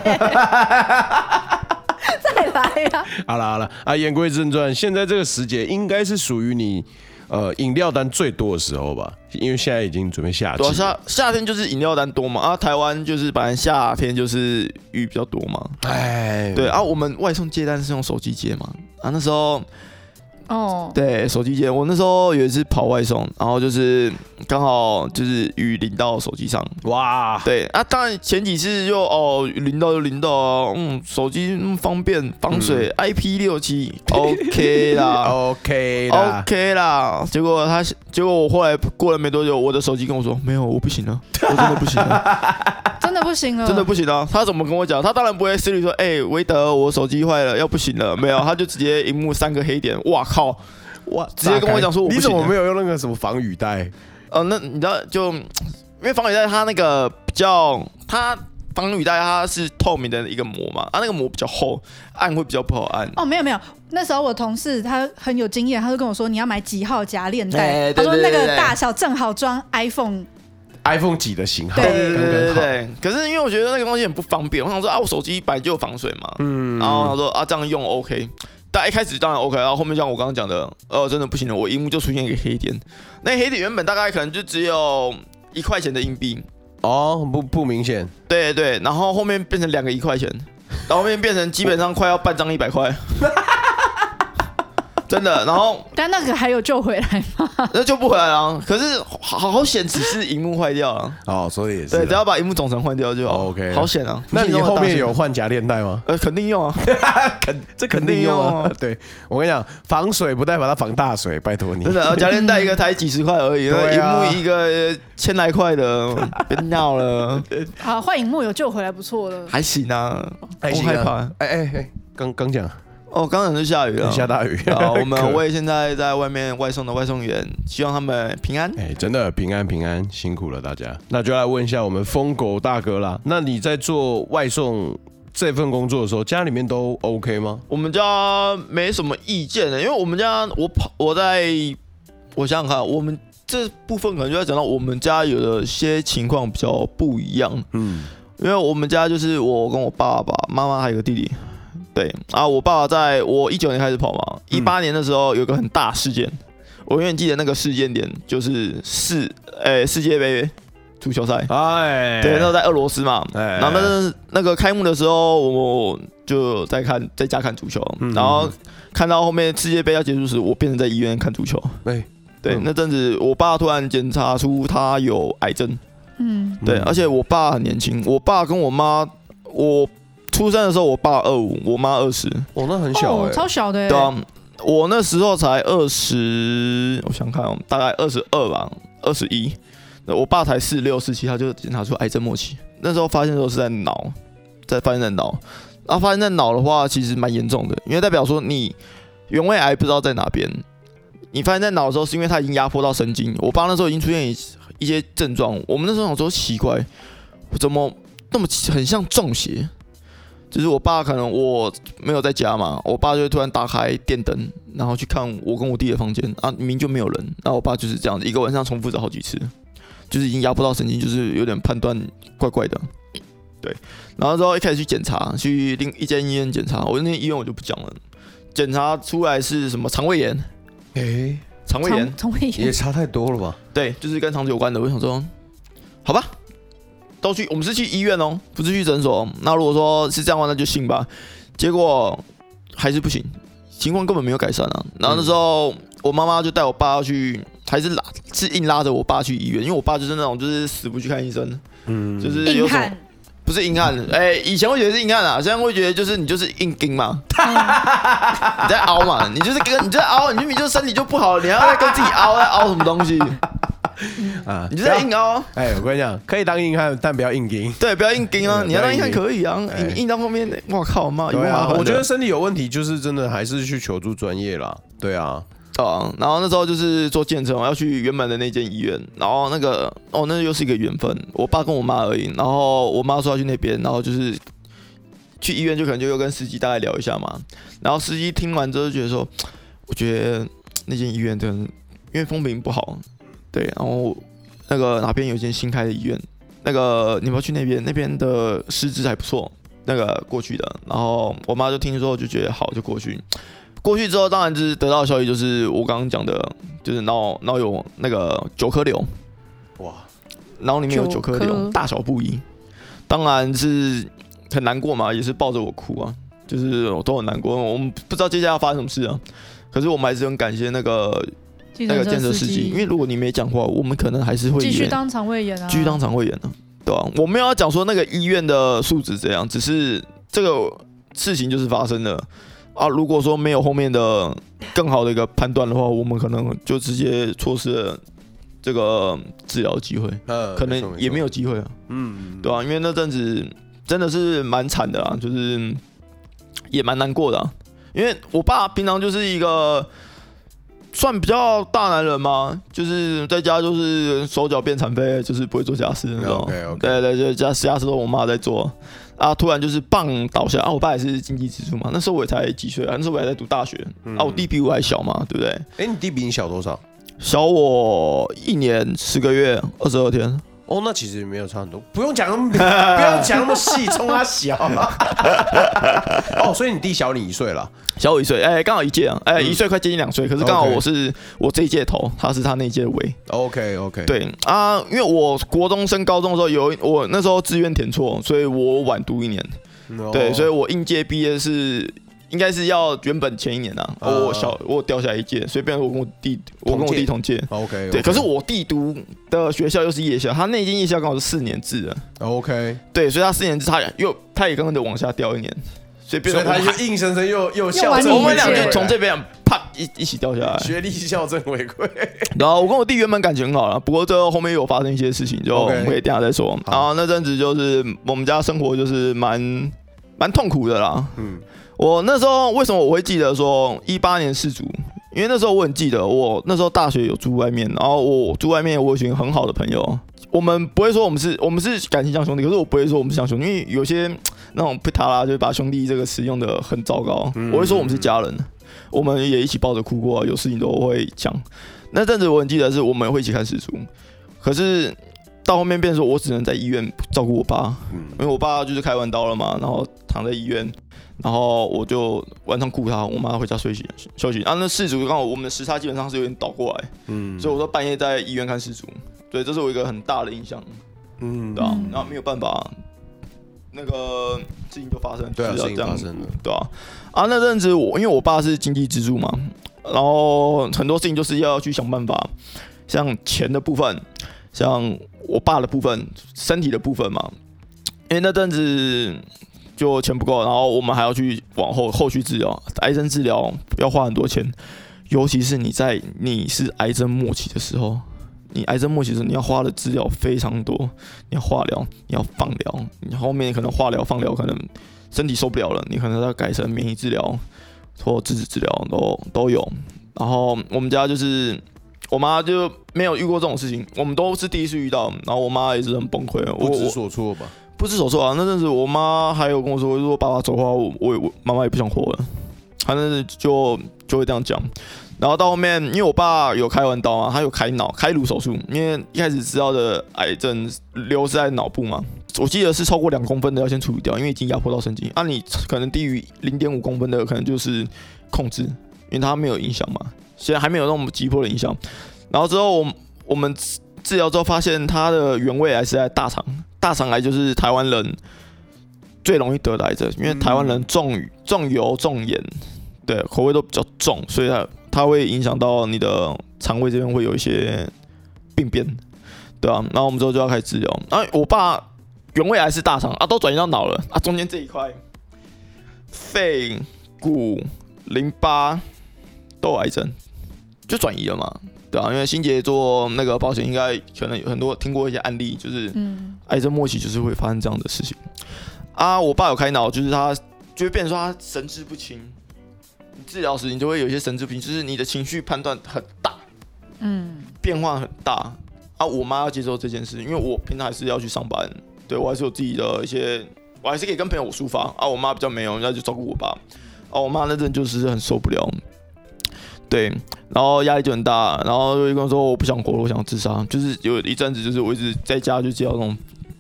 再来呀！好了好了，啊，言归正传，现在这个时节应该是属于你呃饮料单最多的时候吧？因为现在已经准备夏季。夏夏天就是饮料单多嘛，啊，台湾就是本来夏天就是雨比较多嘛。哎，对啊，我们外送接单是用手机接嘛，啊，那时候。哦，oh. 对，手机接。我那时候有一次跑外送，然后就是刚好就是雨淋到手机上，哇，对啊，当然前几次就哦淋到就淋到啊，嗯，手机那么方便防水，IP 六七，OK 啦，OK 啦，OK 啦。结果他，结果我后来过了没多久，我的手机跟我说，没有，我不行了，我真的不行了。真的不行了，真的不行了。他怎么跟我讲？他当然不会私语说：“哎、欸，维德，我手机坏了，要不行了。”没有，他就直接荧幕三个黑点。哇靠！哇，直接跟我讲说我：“你怎么没有用那个什么防雨袋？”呃，那你知道就因为防雨袋它那个比较，它防雨袋它是透明的一个膜嘛，啊那个膜比较厚，按会比较不好按。哦，没有没有，那时候我同事他很有经验，他就跟我说：“你要买几号夹链袋？”他说那个大小正好装 iPhone。iPhone 几的型号？对对对对。可是因为我觉得那个东西很不方便，我想说啊，我手机本来就有防水嘛，嗯，然后他说啊，这样用 OK。但一开始当然 OK，然后后面像我刚刚讲的，呃，真的不行了，我荧幕就出现一个黑点。那黑点原本大概可能就只有一块钱的硬币，哦，不不明显。对对，然后后面变成两个一块钱，然后后面变成基本上快要半张一百块。真的，然后但那个还有救回来吗？那救不回来了。可是好好险，只是荧幕坏掉了。哦，所以也是对，只要把荧幕总成换掉就 OK。好险啊！那你后面有换夹链带吗？呃，肯定用啊，肯这肯定用啊。对，我跟你讲，防水不代表它防大水，拜托你。真的，夹链带一个才几十块而已，荧幕一个千来块的，别闹了。好，换荧幕有救回来，不错了。还行啊，不害怕。哎哎哎，刚刚讲。哦，刚才是下雨了，下大雨。好，我们为现在在外面外送的外送员，希望他们平安。哎，真的平安平安，辛苦了大家。那就来问一下我们疯狗大哥啦。那你在做外送这份工作的时候，家里面都 OK 吗？我们家没什么意见的，因为我们家我跑我在，我想想看，我们这部分可能就要讲到我们家有的些情况比较不一样。嗯，因为我们家就是我跟我爸爸妈妈还有个弟弟。对。啊，我爸爸在我一九年开始跑嘛，一八年的时候有个很大事件，我永远记得那个事件点，就是世诶世界杯足球赛，哎，对，那时候在俄罗斯嘛，然后那那个开幕的时候，我就就在看在家看足球，然后看到后面世界杯要结束时，我变成在医院看足球。对，对，那阵子我爸突然检查出他有癌症。嗯，对，而且我爸很年轻，我爸跟我妈，我出生的时候我爸二五，我妈二十，哦，那很小哎，超小的。对啊，我那时候才二十，我想看，大概二十二吧，二十一。我爸才四六四七，他就检查出癌症末期。那时候发现的时候是在脑，在发现在脑，然后发现在脑的话，其实蛮严重的，因为代表说你原位癌不知道在哪边。你发现在脑的时候，是因为它已经压迫到神经。我爸那时候已经出现一一些症状，我们那时候想说奇怪，怎么那么很像中邪？就是我爸可能我没有在家嘛，我爸就会突然打开电灯，然后去看我跟我弟的房间啊，明明就没有人。然后我爸就是这样子，一个晚上重复着好几次。就是已经压迫到神经，就是有点判断怪怪的，对。然后之后一开始去检查，去另一间医院检查，我那间医院我就不讲了。检查出来是什么肠胃炎？诶，肠胃炎，肠胃炎也差太多了吧？对，就是跟肠子有关的。我想说，好吧，都去，我们是去医院哦，不是去诊所。那如果说是这样的话，那就信吧。结果还是不行，情况根本没有改善啊。然后那时候。嗯我妈妈就带我爸去，还是拉是硬拉着我爸去医院，因为我爸就是那种就是死不去看医生，嗯，就是有什么不是硬汉，哎、欸，以前会觉得是硬汉啊，现在会觉得就是你就是硬钉嘛，嗯、你在凹嘛，你就是跟你在凹，你明明就身体就不好，你还要再跟自己凹，在凹什么东西？啊，你就在硬凹。哎、欸，我跟你讲，可以当硬汉，但不要硬盯。对，不要硬盯啊，你要当硬汉可以啊，硬、欸、硬到后面，我靠妈，对啊，我觉得身体有问题，就是真的还是去求助专业啦。对啊。啊，然后那时候就是做健身，我要去原本的那间医院，然后那个哦，那又是一个缘分，我爸跟我妈而已。然后我妈说要去那边，然后就是去医院，就可能就又跟司机大概聊一下嘛。然后司机听完之后就觉得说，我觉得那间医院真的因为风评不好，对，然后那个哪边有一间新开的医院，那个你们要去那边，那边的师资还不错，那个过去的。然后我妈就听说就觉得好，就过去。过去之后，当然就是得到的消息，就是我刚刚讲的，就是脑脑有那个九颗瘤，哇，脑里面有九颗瘤，大小不一，当然是很难过嘛，也是抱着我哭啊，就是我都很难过，我们不知道接下来要发生什么事啊，可是我们还是很感谢那个那个建设司机，因为如果你没讲话，我们可能还是会继续当肠胃炎啊，继续当肠胃炎啊，对吧？我没有要讲说那个医院的素质怎样，只是这个事情就是发生了。啊，如果说没有后面的更好的一个判断的话，我们可能就直接错失了这个治疗机会，可能也没有机会啊。嗯，对啊，因为那阵子真的是蛮惨的啊，就是也蛮难过的啊。因为我爸平常就是一个算比较大男人吗，就是在家就是手脚变残废，就是不会做家事那种。Okay, okay. 对对，就家家事都我妈在做。啊！突然就是棒倒下啊！我爸也是经济支柱嘛。那时候我也才几岁啊？那时候我还在读大学、嗯、啊。我弟比我还小嘛，对不对？哎、欸，你弟比你小多少？小我一年十个月，二十二天。哦，那其实也没有差很多，不用讲那么，不用讲那么细，冲他小。哦，所以你弟小你一岁了，小我一岁，哎、欸，刚好一届啊，哎、欸，一岁快接近两岁，可是刚好我是我这一届头，他是他那一届尾。OK OK，对啊，因为我国中升高中的时候有我那时候志愿填错，所以我晚读一年。对，所以我应届毕业是。应该是要原本前一年呐、啊，uh, 我小我掉下来一届，所以变成我跟我弟，我跟我弟同届。OK，, okay. 对，可是我弟读的学校又是夜校，他那间夜校刚好是四年制的。OK，对，所以他四年制他又他也刚刚就往下掉一年，所以变成他就硬生生又 又校正，我们俩就从这边啪一一起掉下来，学历校正违规。然后我跟我弟原本感情很好了，不过最后后面又有发生一些事情，就我们可以等下再说。Okay. 然后那阵子就是我们家生活就是蛮蛮痛苦的啦，嗯。我那时候为什么我会记得说一八年世足？因为那时候我很记得，我那时候大学有住外面，然后我住外面，我有一群很好的朋友。我们不会说我们是我们是感情像兄弟，可是我不会说我们是像兄弟，因为有些那种不塔拉就把兄弟这个词用的很糟糕。我会说我们是家人，我们也一起抱着哭过，有事情都会讲。那阵子我很记得是我们会一起看世足，可是到后面变成说我只能在医院照顾我爸，因为我爸就是开完刀了嘛，然后躺在医院。然后我就晚上顾他，我妈回家休息休息。啊，那事主刚好我们的时差基本上是有点倒过来，嗯，所以我说半夜在医院看事主，对，这是我一个很大的印象，嗯，对啊，那没有办法，那个事情就发生，对啊，就是要这样发生了，对啊，啊，那阵子我因为我爸是经济支柱嘛，然后很多事情就是要去想办法，像钱的部分，像我爸的部分，身体的部分嘛，因为那阵子就钱不够，然后我们还要去往后后续治疗，癌症治疗要花很多钱，尤其是你在你是癌症末期的时候。你癌症末期时，你要花的治疗非常多，你要化疗，你要放疗，你后面可能化疗、放疗，可能身体受不了了，你可能要改成免疫治疗或质子治疗都都有。然后我们家就是我妈就没有遇过这种事情，我们都是第一次遇到，然后我妈也是很崩溃，不知所措吧？不知所措啊！那阵子我妈还有跟我说，如果爸爸走的话，我我我妈妈也不想活了，反正就就会这样讲。然后到后面，因为我爸有开完刀嘛，他有开脑开颅手术，因为一开始知道的癌症瘤是在脑部嘛，我记得是超过两公分的要先处理掉，因为已经压迫到神经。那、啊、你可能低于零点五公分的，可能就是控制，因为它没有影响嘛，现在还没有那么急迫的影响。然后之后我我们治疗之后发现他的原位癌是在大肠，大肠癌就是台湾人最容易得的癌症，因为台湾人重重油重盐，对，口味都比较重，所以他。它会影响到你的肠胃这边会有一些病变，对啊，然后我们之后就要开始治疗。啊，我爸原位癌是大肠啊，都转移到脑了啊，中间这一块肺、骨、淋巴都癌症，就转移了嘛，对啊，因为心杰做那个保险，应该可能有很多听过一些案例，就是癌症末期就是会发生这样的事情。啊，我爸有开脑，就是他就会变成说他神志不清。治疗时你就会有一些神志不清，就是你的情绪判断很大，嗯，变化很大啊。我妈要接受这件事，因为我平常还是要去上班，对我还是有自己的一些，我还是可以跟朋友抒发啊。我妈比较没有，那就照顾我爸啊。我妈那阵就是很受不了，对，然后压力就很大，然后就跟我说我不想活了，我想自杀。就是有一阵子，就是我一直在家就接到那种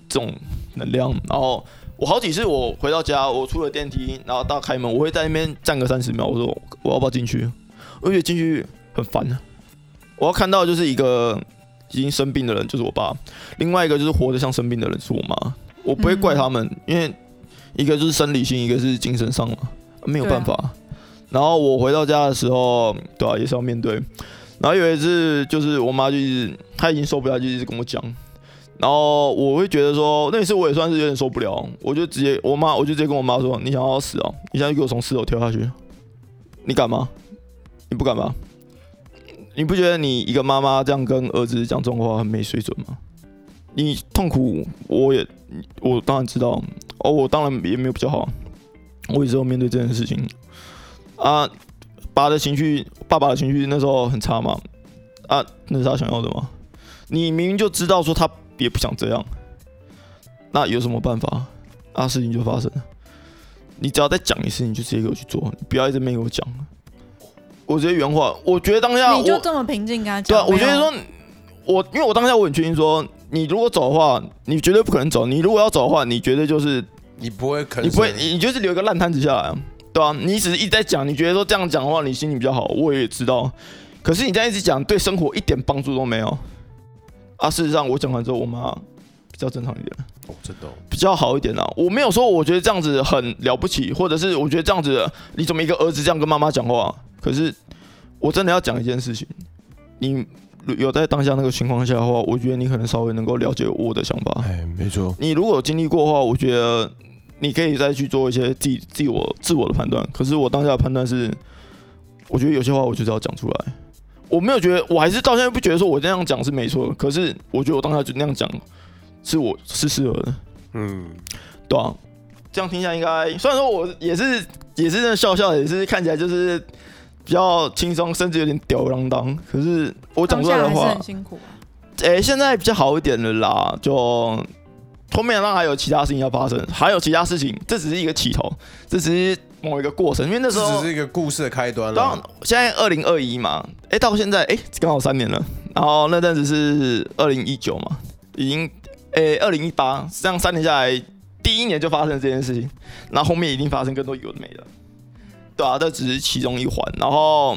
这种能量，然后。我好几次，我回到家，我出了电梯，然后到开门，我会在那边站个三十秒。我说我要不要进去？我觉得进去很烦。我要看到就是一个已经生病的人，就是我爸；另外一个就是活得像生病的人，是我妈。我不会怪他们，因为一个就是生理性，一个是精神上嘛，没有办法。然后我回到家的时候，对啊，也是要面对。然后有一次，就是我妈就一直，她已经受不了，就一直跟我讲。然后我会觉得说，那次我也算是有点受不了，我就直接我妈，我就直接跟我妈说：“你想要死哦？你现在给我从四楼跳下去，你敢吗？你不敢吧？你不觉得你一个妈妈这样跟儿子讲这种话很没水准吗？你痛苦，我也我当然知道，哦，我当然也没有比较好，我也是要面对这件事情啊。爸的情绪，爸爸的情绪那时候很差嘛，啊，那是他想要的吗？你明明就知道说他。也不想这样，那有什么办法？啊，事情就发生了。你只要再讲一次，你就直接给我去做，你不要一直没给我讲。我直接原话，我觉得当下你就这么平静跟他讲。对啊，我觉得说，我因为我当下我很确定说，你如果走的话，你绝对不可能走。你如果要走的话，你绝对就是你不会，你不会，你就是留一个烂摊子下来，对啊，你只是一直在讲，你觉得说这样讲的话，你心里比较好，我也知道。可是你这样一直讲，对生活一点帮助都没有。啊，事实上，我讲完之后，我妈比较正常一点，哦，真的比较好一点啊。我没有说我觉得这样子很了不起，或者是我觉得这样子，你怎么一个儿子这样跟妈妈讲话？可是我真的要讲一件事情，你有在当下那个情况下的话，我觉得你可能稍微能够了解我的想法。哎，没错。你如果有经历过的话，我觉得你可以再去做一些自己自我自我的判断。可是我当下的判断是，我觉得有些话我就是要讲出来。我没有觉得，我还是到现在不觉得说我这样讲是没错的。可是我觉得我当下就那样讲，是我是适合的。嗯，对啊，这样听起来应该，虽然说我也是也是那笑笑，也是看起来就是比较轻松，甚至有点吊儿郎当。可是我讲出来的话，很辛苦啊。哎、欸，现在比较好一点了啦，就后面那还有其他事情要发生，还有其他事情，这只是一个起头，这只是。某一个过程，因为那时候只是一个故事的开端了。当现在二零二一嘛，哎、欸，到现在哎，刚、欸、好三年了。然后那阵子是二零一九嘛，已经哎二零一八，这样三年下来，第一年就发生这件事情，那后，后面一定发生更多有的没的，对啊，这只是其中一环。然后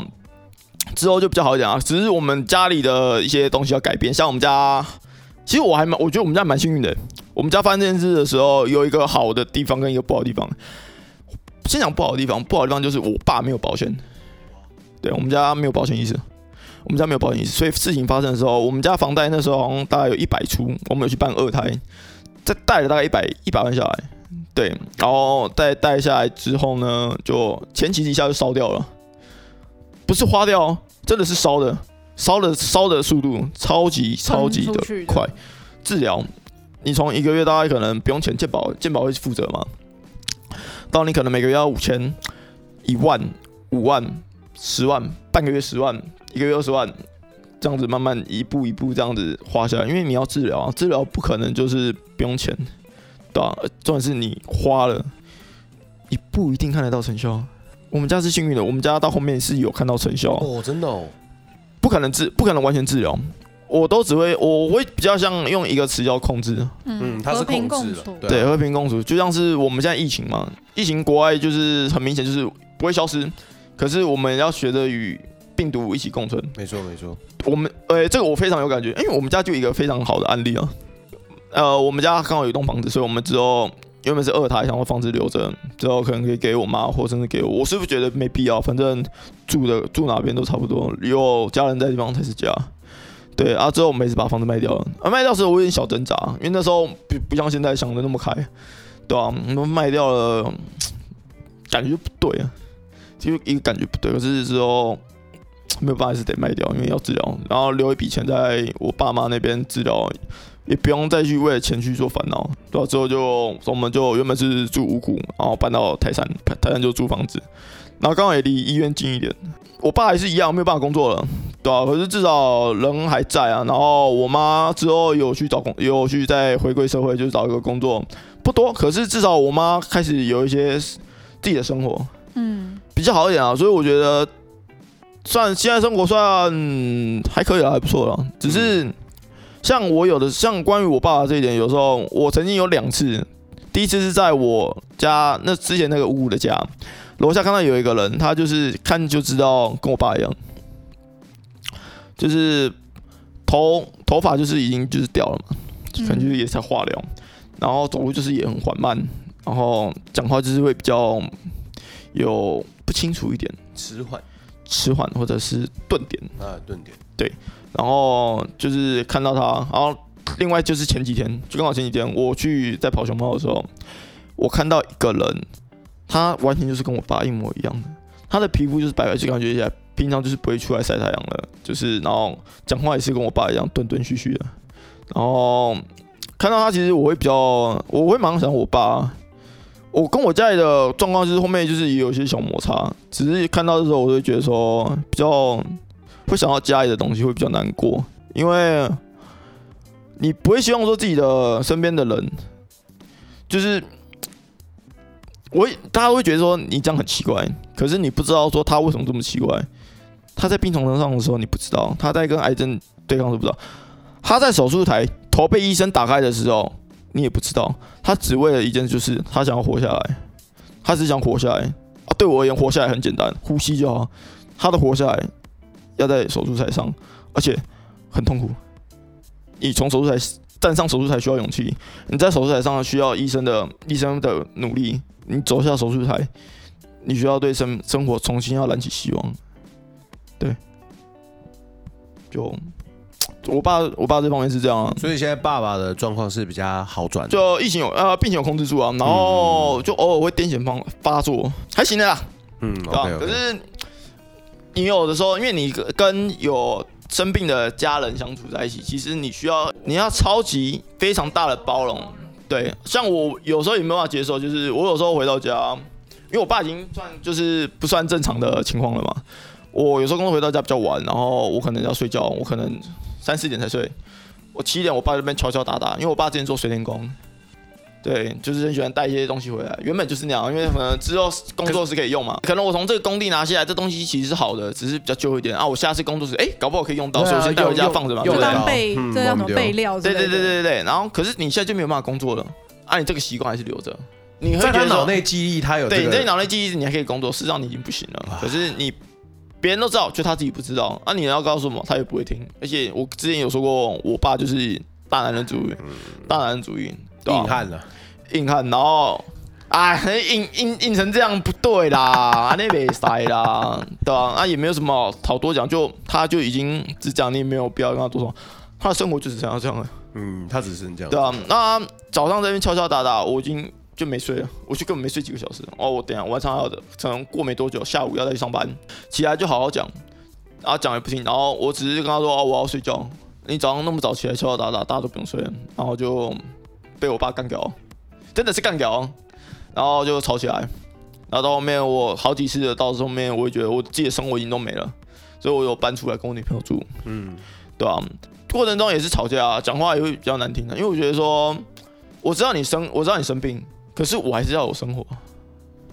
之后就比较好讲啊，只是我们家里的一些东西要改变，像我们家，其实我还蛮，我觉得我们家蛮幸运的。我们家发生这件事的时候，有一个好的地方跟一个不好的地方。先讲不好的地方，不好的地方就是我爸没有保险，对，我们家没有保险意识，我们家没有保险意识，所以事情发生的时候，我们家房贷那时候好像大概有一百出，我们有去办二胎，再贷了大概一百一百万下来，对，然后再贷下来之后呢，就前期一下就烧掉了，不是花掉，真的是烧的，烧的烧的速度超级超级的。快，治疗，你从一个月大概可能不用钱，健保健保会负责吗？到你可能每个月要五千、一万、五万、十万，半个月十万，一个月二十万，这样子慢慢一步一步这样子花下来。因为你要治疗啊，治疗不可能就是不用钱，对吧？重点是你花了，你不一定看得到成效。我们家是幸运的，我们家到后面是有看到成效哦，真的哦，不可能治，不可能完全治疗。我都只会，我会比较像用一个词叫控制。嗯，它是和平共处。对，和平共处，就像是我们现在疫情嘛，疫情国外就是很明显就是不会消失，可是我们要学着与病毒一起共存。没错，没错。我们，呃、欸，这个我非常有感觉，因为我们家就有一个非常好的案例啊。呃，我们家刚好有一栋房子，所以我们之后原本是二胎，想要房子留着，之后可能可以给我妈，或甚至给我。我是不是觉得没必要？反正住的住哪边都差不多，有家人在的地方才是家。对啊，之后我们也是把房子卖掉了。啊，卖掉时候我有点小挣扎，因为那时候不不像现在想的那么开，对啊，我们卖掉了，感觉就不对啊，就一个感觉不对。可是之后没有办法，还是得卖掉，因为要治疗，然后留一笔钱在我爸妈那边治疗，也不用再去为了钱去做烦恼。对啊，之后就我们就原本是住五股，然后搬到台山，台山就租房子，然后刚好也离医院近一点。我爸还是一样没有办法工作了，对啊，可是至少人还在啊。然后我妈之后有去找工，有去再回归社会，就是找一个工作，不多，可是至少我妈开始有一些自己的生活，嗯，比较好一点啊。所以我觉得算现在生活算还可以了，还不错了。只是像我有的像关于我爸爸这一点，有时候我曾经有两次，第一次是在我家那之前那个五五的家。楼下看到有一个人，他就是看就知道跟我爸一样，就是头头发就是已经就是掉了嘛，可能就是也在化疗，然后走路就是也很缓慢，然后讲话就是会比较有不清楚一点，迟缓，迟缓或者是顿点。啊，顿点，对，然后就是看到他，然后另外就是前几天，就刚好前几天我去在跑熊猫的时候，我看到一个人。他完全就是跟我爸一模一样的，他的皮肤就是白白，就感觉起来平常就是不会出来晒太阳了，就是然后讲话也是跟我爸一样断断续续的，然后看到他其实我会比较，我会蛮想我爸，我跟我家里的状况就是后面就是也有一些小摩擦，只是看到的时候我会觉得说比较会想到家里的东西会比较难过，因为你不会希望说自己的身边的人就是。我大家会觉得说你这样很奇怪，可是你不知道说他为什么这么奇怪。他在病床上的时候你不知道，他在跟癌症对抗都不知道。他在手术台头被医生打开的时候，你也不知道。他只为了一件，就是他想要活下来，他只想活下来啊。对我而言，活下来很简单，呼吸就好。他的活下来要在手术台上，而且很痛苦。你从手术台站上手术台需要勇气，你在手术台上需要医生的医生的努力。你走下手术台，你需要对生生活重新要燃起希望。对，就我爸，我爸这方面是这样啊。所以现在爸爸的状况是比较好转，就疫情有呃病情有控制住啊，然后就偶尔会癫痫发发作，还行的啦。嗯，对吧？可是你有的时候，因为你跟有生病的家人相处在一起，其实你需要你要超级非常大的包容。对，像我有时候也没办法接受，就是我有时候回到家，因为我爸已经算就是不算正常的情况了嘛。我有时候工作回到家比较晚，然后我可能要睡觉，我可能三四点才睡。我七点，我爸这边敲敲打打，因为我爸之前做水电工，对，就是很喜欢带一些东西回来。原本就是那样，因为可能之后工作室可以用嘛。可能我从这个工地拿下来，这东西其实是好的，只是比较旧一点啊。我下次工作室，哎，搞不好可以用到，所以我先带回家放着嘛。就当备，这叫什么备料？对对对对对。然后，可是你现在就没有办法工作了啊！你这个习惯还是留着。你会觉得脑内记忆，他有对，你在脑内记忆，你还可以工作。事实上，你已经不行了。可是你。别人都知道，就他自己不知道。啊，你要告诉我，他也不会听。而且我之前有说过，我爸就是大男人主义，大男人主义。硬汉了，硬汉，然后啊，硬硬硬成这样不对啦，那没塞啦，对吧？啊，也没有什么好多讲，就他就已经只讲，你也没有必要跟他多说，他的生活就是这样这样的。嗯，他只是这样。对啊，那早上在那边敲敲打打，我已经就没睡了，我就根本没睡几个小时。哦，我等下晚上还要的，可能过没多久，下午要再去上班，起来就好好讲，然后讲也不听，然后我只是跟他说哦，我要睡觉。你早上那么早起来敲敲打打，大家都不用睡了，然后就被我爸干掉，真的是干掉，然后就吵起来，然后到后面我好几次的到后面，我也觉得我自己的生活已经都没了，所以我有搬出来跟我女朋友住，嗯，对啊，过程中也是吵架，讲话也会比较难听的，因为我觉得说，我知道你生，我知道你生病，可是我还是要有生活，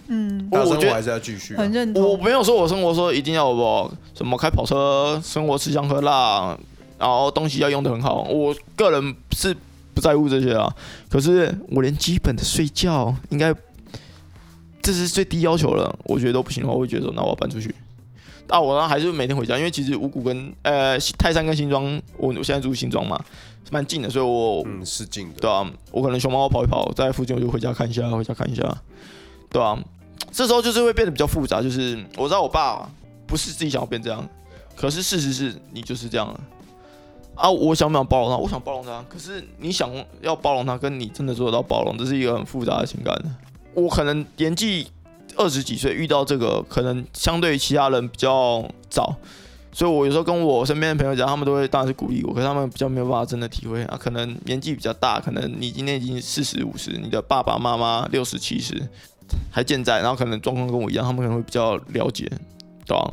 嗯，我生活还是要继续，很认同，我没有说我生活说一定要我什么开跑车，生活吃香喝辣。然后东西要用的很好，我个人是不在乎这些啊。可是我连基本的睡觉，应该这是最低要求了。我觉得都不行的话，我会觉得说，那我要搬出去。那我呢，还是每天回家，因为其实五谷跟呃泰山跟新庄，我我现在住新庄嘛，蛮近的，所以我嗯是近的，对啊，我可能熊猫跑一跑，在附近我就回家看一下，回家看一下，对啊，这时候就是会变得比较复杂，就是我知道我爸不是自己想要变这样，可是事实是你就是这样了。啊，我想不想包容他？我想包容他，可是你想要包容他，跟你真的做得到包容，这是一个很复杂的情感。我可能年纪二十几岁遇到这个，可能相对于其他人比较早，所以我有时候跟我身边的朋友讲，他们都会当然是鼓励我，可是他们比较没有办法真的体会啊。可能年纪比较大，可能你今天已经四十五十，你的爸爸妈妈六十七十还健在，然后可能状况跟我一样，他们可能会比较了解，对吧？啊，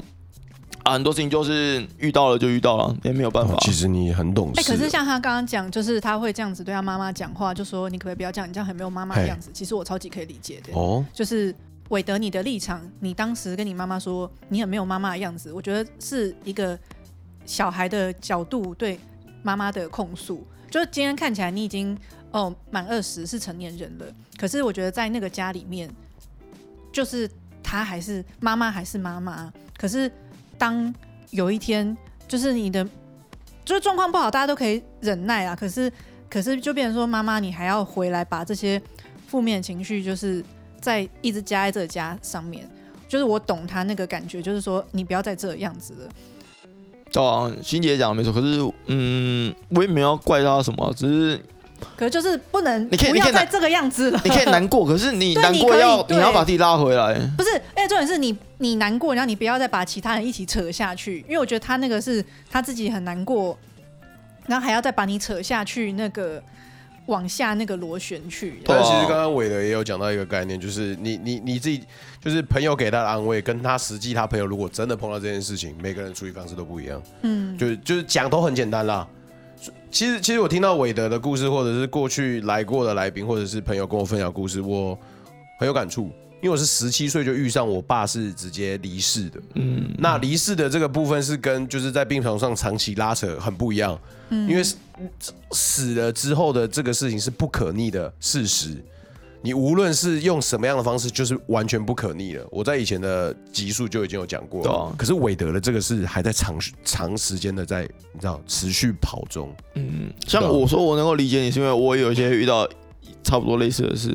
很多事情就是遇到了就遇到了，也没有办法。其实你很懂事。哎，可是像他刚刚讲，就是他会这样子对他妈妈讲话，就说你可不可以不要这样，你这样很没有妈妈的样子。其实我超级可以理解的。哦，就是韦德你的立场，你当时跟你妈妈说你很没有妈妈的样子，我觉得是一个小孩的角度对妈妈的控诉。就是今天看起来你已经哦满二十是成年人了，可是我觉得在那个家里面，就是他还是妈妈还是妈妈，可是。当有一天，就是你的，就是状况不好，大家都可以忍耐啊。可是，可是就变成说，妈妈，你还要回来把这些负面情绪，就是在一直加在这个家上面。就是我懂他那个感觉，就是说你不要再这样子了。对啊，欣姐讲的没错。可是，嗯，我也没有怪他什么，只是。可是就是不能，你可以不要再这个样子了。你可以难过，可是你难过要你，你要把自己拉回来。不是，哎，重点是你你难过，然后你不要再把其他人一起扯下去，因为我觉得他那个是他自己很难过，然后还要再把你扯下去，那个往下那个螺旋去。但其实刚刚伟德也有讲到一个概念，就是你你你自己就是朋友给他的安慰，跟他实际他朋友如果真的碰到这件事情，每个人处理方式都不一样。嗯，就是就是讲都很简单啦。其实，其实我听到韦德的故事，或者是过去来过的来宾，或者是朋友跟我分享故事，我很有感触。因为我是十七岁就遇上我爸是直接离世的，嗯，那离世的这个部分是跟就是在病床上长期拉扯很不一样，嗯，因为死了之后的这个事情是不可逆的事实。你无论是用什么样的方式，就是完全不可逆了。我在以前的集数就已经有讲过了。对啊。可是韦德的这个是还在长长时间的在你知道持续跑中。嗯，像我说我能够理解你，是因为我有一些遇到差不多类似的事。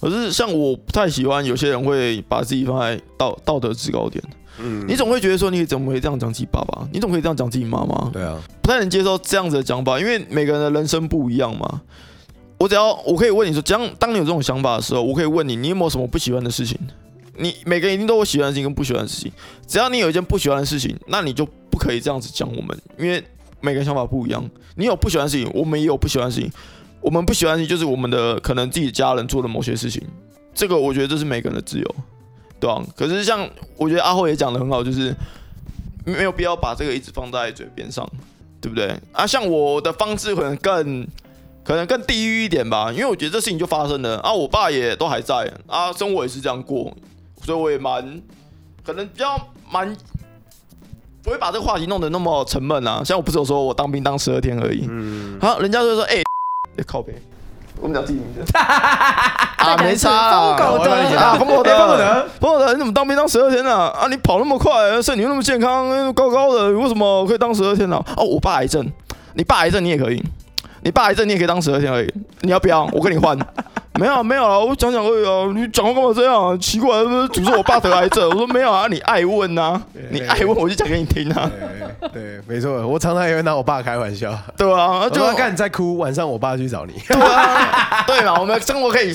可是像我不太喜欢有些人会把自己放在道道德制高点。嗯。你总会觉得说，你怎么会这样讲自己爸爸？你怎么可以这样讲自己妈妈？对啊。不太能接受这样子的讲法，因为每个人的人生不一样嘛。我只要我可以问你说，当当你有这种想法的时候，我可以问你，你有没有什么不喜欢的事情？你每个人一定都有喜欢的事情跟不喜欢的事情。只要你有一件不喜欢的事情，那你就不可以这样子讲我们，因为每个人想法不一样。你有不喜欢的事情，我们也有不喜欢的事情。我们不喜欢的事情就是我们的可能自己家人做的某些事情，这个我觉得这是每个人的自由，对吧？可是像我觉得阿厚也讲得很好，就是没有必要把这个一直放在嘴边上，对不对？啊，像我的方式可能更。可能更地狱一点吧，因为我觉得这事情就发生了。啊，我爸也都还在啊，生活也是这样过，所以我也蛮可能比较蛮不会把这个话题弄得那么沉闷啊。像我不是有说我当兵当十二天而已，嗯，好，人家就说哎，欸欸、靠北，我们讲自己名字啊，没差啊，疯狗的。啊，疯狗的，疯狗的，疯狗的，你怎么当兵当十二天啊？啊，你跑那么快，身体又那么健康，高高的，为什么可以当十二天呢？哦，我爸癌症，你爸癌症你也可以。你爸癌症你也可以当十二天而已，你要不要？我跟你换。没有没有啊，我讲讲而已啊。你讲话干嘛这样？奇怪，是不是诅咒我爸得癌症？我说没有啊，你爱问呐，你爱问我就讲给你听啊。对，对，没错，我常常也会拿我爸开玩笑。对啊，就要看你在哭，晚上我爸去找你。对啊，对嘛，我们生活可以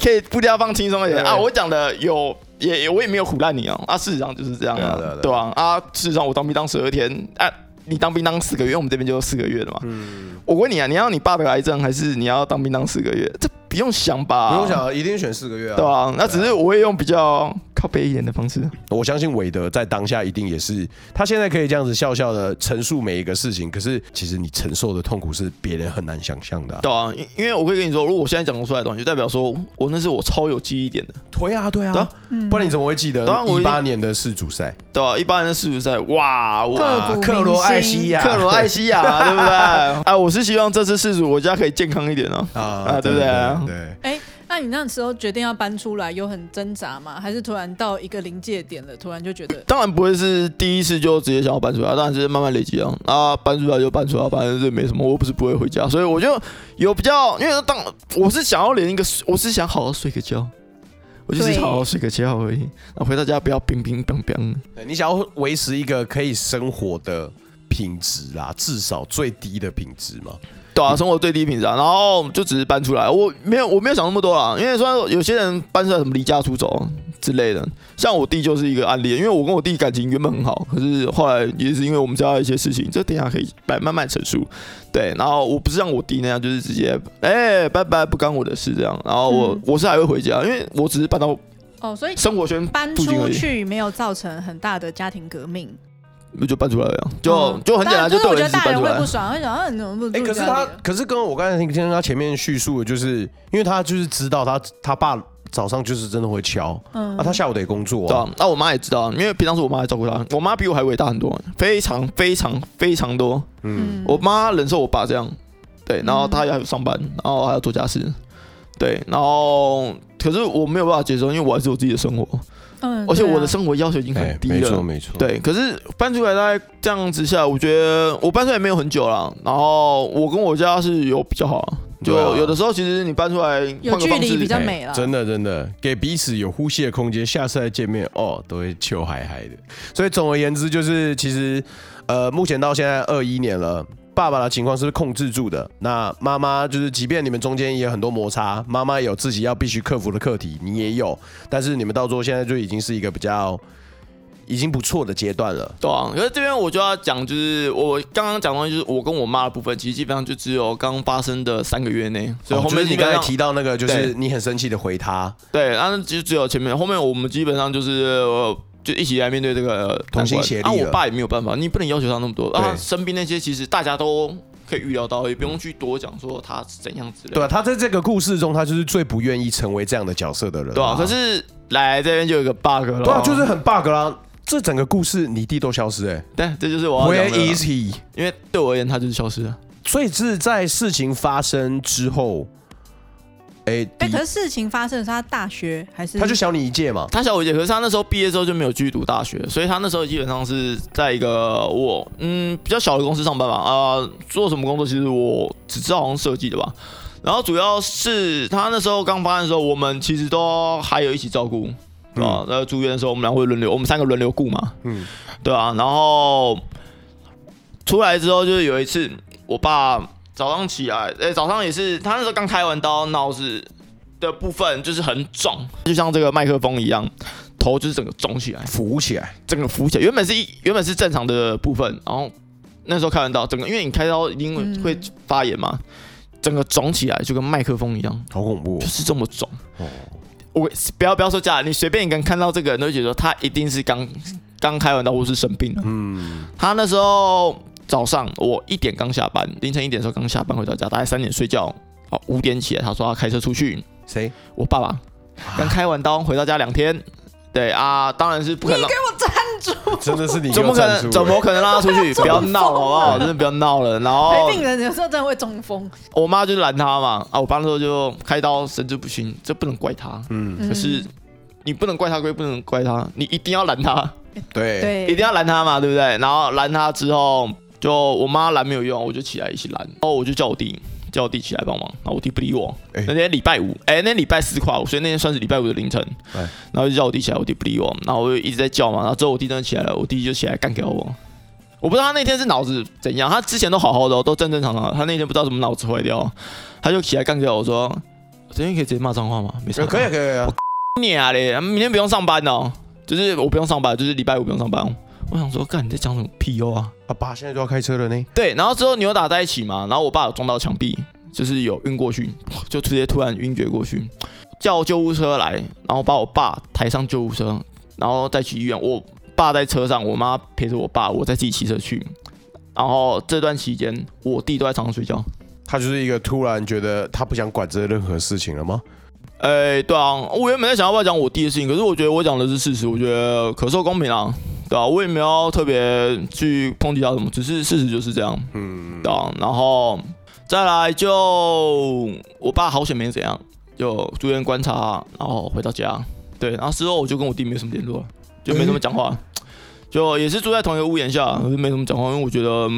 可以步调放轻松一点啊。我讲的有也我也没有唬烂你啊。啊，事实上就是这样啊，对吧？啊，事实上我当兵当十二天，啊，你当兵当四个月，我们这边就四个月了嘛。嗯，我问你啊，你要你爸得癌症，还是你要当兵当四个月？这。不用想吧，不用想，一定选四个月啊。对啊，那只是我会用比较靠背一点的方式。我相信韦德在当下一定也是，他现在可以这样子笑笑的陈述每一个事情。可是其实你承受的痛苦是别人很难想象的。对啊，因为我可以跟你说，如果我现在讲不出来的东西，就代表说我那是我超有记忆点的。对啊，对啊，不然你怎么会记得一八年的世足赛？对啊，一八年的世足赛，哇哇，克罗埃西亚，克罗埃西亚，对不对？啊，我是希望这次世足我家可以健康一点哦。啊，对不对？对，哎。那你那时候决定要搬出来，有很挣扎吗？还是突然到一个临界点了，突然就觉得？当然不会是第一次就直接想要搬出来，当然是慢慢累积啊。啊，搬出来就搬出来，反正这没什么，我又不是不会回家，所以我就有比较，因为当我是想要连一个，我是想好好睡个觉，我就是好好睡个觉而已。那回到家不要冰冰冰冰。你想要维持一个可以生活的品质啦，至少最低的品质嘛。对啊，生活最低品质啊，然后就只是搬出来，我没有我没有想那么多啦，因为说有些人搬出来什么离家出走之类的，像我弟就是一个案例，因为我跟我弟感情原本很好，可是后来也是因为我们家一些事情，这等下可以慢慢慢陈述，对，然后我不是像我弟那样，就是直接哎、欸、拜拜不干我的事这样，然后我、嗯、我是还会回家，因为我只是搬到哦，所以生活圈搬出去没有造成很大的家庭革命。那就搬出来了，就就很简单，就对我觉得大人会不爽，会想啊，你怎么不？哎，可是他，可是跟我刚才听听他前面叙述的，就是因为他就是知道他他爸早上就是真的会敲，嗯，啊，他下午得工作，对啊，那我妈也知道，因为平常是我妈来照顾他，我妈比我还伟大很多，非常非常非常多，嗯，我妈忍受我爸这样，对，然后她要上班，然后还要做家事，对，然后可是我没有办法接受，因为我还是有自己的生活。嗯，而且我的生活要求已经很低了，没错没错。对，可是搬出来大概这样子下，我觉得我搬出来没有很久了，然后我跟我家是有比较好，就有的时候其实你搬出来有距离比较美了，真的真的给彼此有呼吸的空间，下次再见面哦都会秋嗨嗨的。所以总而言之就是，其实呃目前到现在二一年了。爸爸的情况是控制住的？那妈妈就是，即便你们中间也有很多摩擦，妈妈有自己要必须克服的课题，你也有，但是你们到最后现在就已经是一个比较已经不错的阶段了。对啊，可是这边我就要讲，就是我刚刚讲的就是我跟我妈的部分，其实基本上就只有刚发生的三个月内，所以后面你刚才提到那个，就是你很生气的回他，对，然后就只有前面，后面我们基本上就是。就一起来面对这个同心协力啊！我爸也没有办法，你不能要求他那么多啊。身边那些其实大家都可以预料到，也不用去多讲说他是怎样之类的。对啊，他在这个故事中，他就是最不愿意成为这样的角色的人。对啊，可是来这边就有一个 bug 了。对啊，就是很 bug 啦。这整个故事你弟都消失哎，对，这就是我要。Where is he？因为对我而言，他就是消失了。所以是在事情发生之后。哎，哎，可是事情发生的是他大学还是？他就小你一届嘛，他小我一届，可是他那时候毕业之后就没有继续读大学，所以他那时候基本上是在一个我嗯比较小的公司上班吧，啊、呃，做什么工作其实我只知道好像设计的吧，然后主要是他那时候刚发案的时候，我们其实都还有一起照顾，对吧？那住院的时候我们俩会轮流，我们三个轮流顾嘛，嗯，对啊，然后出来之后就是有一次我爸。早上起来，哎、欸，早上也是，他那时候刚开完刀，脑子的部分就是很肿，就像这个麦克风一样，头就是整个肿起来，浮起来，整个浮起来。原本是一，原本是正常的部分，然后那时候开完刀，整个因为你开刀一定会发炎嘛，整个肿起来，就跟麦克风一样，好恐怖，就是这么肿。哦，我不要不要说假的，你随便一个人看到这个人都会觉得他一定是刚刚开完刀或是生病了。嗯，他那时候。早上我一点刚下班，凌晨一点的时候刚下班回到家，大概三点睡觉，好五点起来，他说要开车出去。谁？我爸爸。刚开完刀回到家两天，对啊，当然是不可能。你给我站住！真的是你？怎么可能？怎么可能让他出去？不要闹好不好？真的不要闹了。然后陪病人有时候真的会中风。我妈就拦他嘛，啊，我爸那时候就开刀神志不清，这不能怪他。嗯。可是你不能怪他归不能怪他，你一定要拦他。对对，一定要拦他嘛，对不对？然后拦他之后。就我妈拦没有用，我就起来一起拦。然后我就叫我弟，叫我弟起来帮忙，然后我弟不理我。欸、那天礼拜五，哎、欸，那天礼拜四跨五，所以那天算是礼拜五的凌晨。欸、然后就叫我弟起来，我弟不理我，然后我就一直在叫嘛。然后之后我弟真的起来了，我弟就起来干掉我。我不知道他那天是脑子怎样，他之前都好好的，都正正常常。他那天不知道怎么脑子坏掉，他就起来干掉我说：“我今天可以直接骂脏话吗？”没事，可以可以啊。你啊嘞，明天不用上班哦，就是我不用上班，就是礼拜五不用上班。我想说，干你在讲什么屁哦啊？他爸现在就要开车了呢。对，然后之后扭打在一起嘛，然后我爸有撞到墙壁，就是有晕过去，就直接突然晕厥过去，叫救护车来，然后把我爸抬上救护车，然后再去医院。我爸在车上，我妈陪着我爸，我再自己骑车去。然后这段期间，我弟都在床上睡觉。他就是一个突然觉得他不想管这任何事情了吗？哎，对啊，我原本在想要不要讲我弟的事情，可是我觉得我讲的是事实，我觉得可受公平啊。对啊，我也没有特别去抨击他什么，只是事实就是这样。嗯，对啊，然后再来就我爸好险没怎样，就住院观察，然后回到家。对，然后之后我就跟我弟没什么联络，就没什么讲话，就也是住在同一个屋檐下，没什么讲话，因为我觉得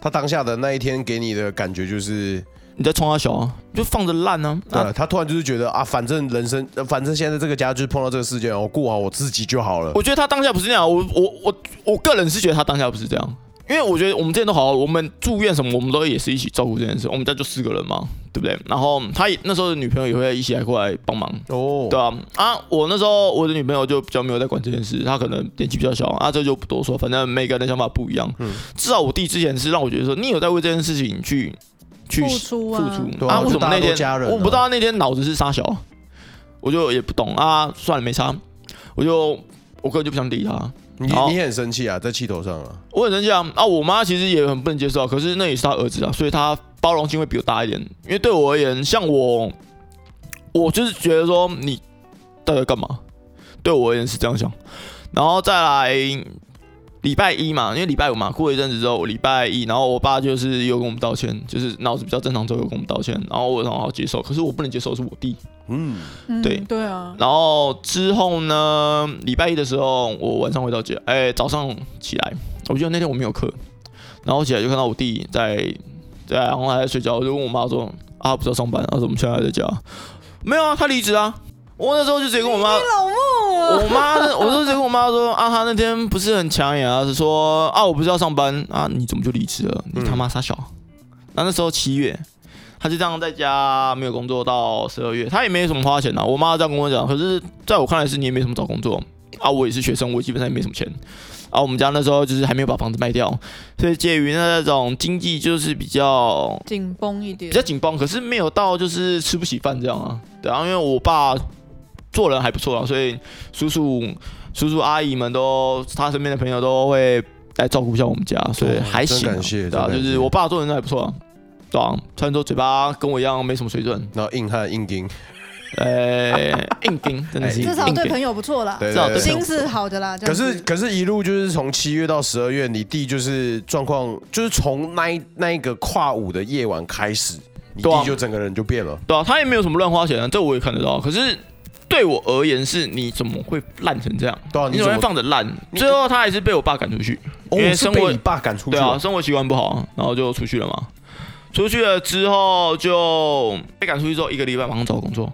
他当下的那一天给你的感觉就是。你在冲他小啊，就放着烂呢。对、啊，他突然就是觉得啊，反正人生，反正现在这个家就是碰到这个事件，我顾好我自己就好了。我觉得他当下不是这样，我我我我个人是觉得他当下不是这样，因为我觉得我们之前都好好，我们住院什么，我们都也是一起照顾这件事。我们家就四个人嘛，对不对？然后他也那时候的女朋友也会一起来过来帮忙哦，对啊。啊，我那时候我的女朋友就比较没有在管这件事，她可能年纪比较小啊，这就不多说，反正每个人的想法不一样。嗯，至少我弟之前是让我觉得说，你有在为这件事情去。去付出啊！付出啊！为什么那天我不知道那天脑子是杀小，我就也不懂啊。算了，没差，我就我根本就不想理他。你你很生气啊，在气头上啊？我很生气啊！啊，我妈其实也很不能接受，可是那也是他儿子啊，所以她包容性会比我大一点。因为对我而言，像我，我就是觉得说你到底干嘛？对我而言是这样想，然后再来。礼拜一嘛，因为礼拜五嘛，过一阵子之后，礼拜一，然后我爸就是又跟我们道歉，就是脑子比较正常之后又跟我们道歉，然后我很好接受，可是我不能接受是我弟，嗯，对。对啊，然后之后呢，礼拜一的时候，我晚上回到家，哎，早上起来，我记得那天我没有课，然后起来就看到我弟在在，然后还在睡觉，我就问我妈说，啊，不是要上班，他说我们现在还在家，没有啊，他离职啊。我那时候就直接跟我妈，我妈，我就直接跟我妈说啊，他那天不是很抢眼啊，是说啊，我不是要上班啊，你怎么就离职了？你他妈傻小！那那时候七月，他就这样在家没有工作到十二月，他也没什么花钱呐。我妈这样跟我讲，可是在我看来是你也没什么找工作啊，我也是学生，我基本上也没什么钱啊。我们家那时候就是还没有把房子卖掉，所以介于那种经济就是比较紧绷一点，比较紧绷，可是没有到就是吃不起饭这样啊。对啊，因为我爸。做人还不错啊，所以叔叔、叔叔阿姨们都，他身边的朋友都会来照顾一下我们家，所以还行，感谢，对啊，就是我爸做人还不错啊，对啊，虽然说嘴巴跟我一样没什么水准，然后硬汉硬钉，呃，硬钉真的是，至少对朋友不错啦，至少心是好的啦。可是可是，一路就是从七月到十二月，你弟就是状况，就是从那一那一个跨五的夜晚开始，你弟就整个人就变了，对啊，他也没有什么乱花钱啊，这我也看得到，可是。对我而言是，你怎么会烂成这样？对啊，你怎么会放着烂？最后他还是被我爸赶出去，因为生活，被你爸赶出去。对啊，生活习惯不好，然后就出去了嘛。出去了之后就被赶出去之后，一个礼拜马上找工作。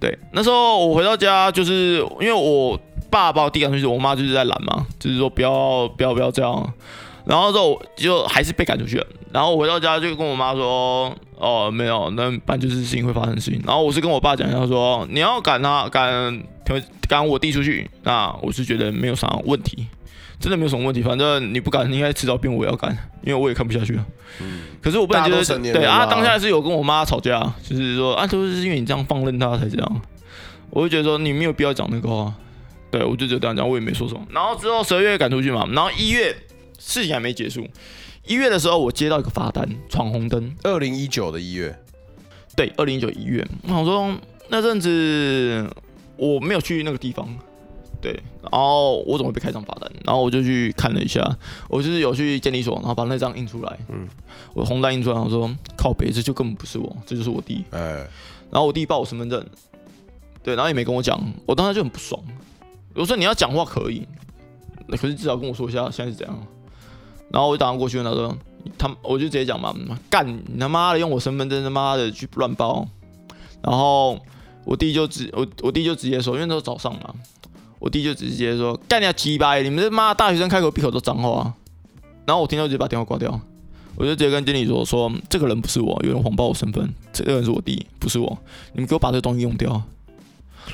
对，那时候我回到家，就是因为我爸把我弟赶出去，我妈就是在拦嘛，就是说不要不要不要这样。然后之后就还是被赶出去了。然后我回到家就跟我妈说：“哦，没有，那反正就是事情会发生事情。”然后我是跟我爸讲，他说：“你要赶他赶赶我弟出去，那我是觉得没有啥问题，真的没有什么问题。反正你不赶，你应该迟早变我要赶，因为我也看不下去了。嗯，可是我不能觉得对啊，当下是有跟我妈吵架，就是说啊，都是因为你这样放任他才这样。我就觉得说你没有必要讲那个话。对，我就只有这样讲，我也没说什么。然后之后十二月赶出去嘛，然后一月。事情还没结束，一月的时候我接到一个罚单，闯红灯。二零一九的一月，对，二零一九一月。我想说那阵子我没有去那个地方，对，然后我怎么会被开张罚单？然后我就去看了一下，我就是有去监理所，然后把那张印出来，嗯，我红单印出来，我说靠北，这就根本不是我，这就是我弟，哎，然后我弟报我身份证，对，然后也没跟我讲，我当时就很不爽，我说你要讲话可以，可是至少跟我说一下现在是怎样。然后我就打算过去问他说：“他我就直接讲嘛，干你他妈的用我身份证他妈的去乱包，然后我弟就直我我弟就直接说，因为那时候早上嘛，我弟就直接说干你要鸡巴，你们这妈大学生开口闭口都脏话，然后我听到直接把电话挂掉，我就直接跟经理说说这个人不是我，有人谎报我身份，这个人是我弟，不是我，你们给我把这东西用掉。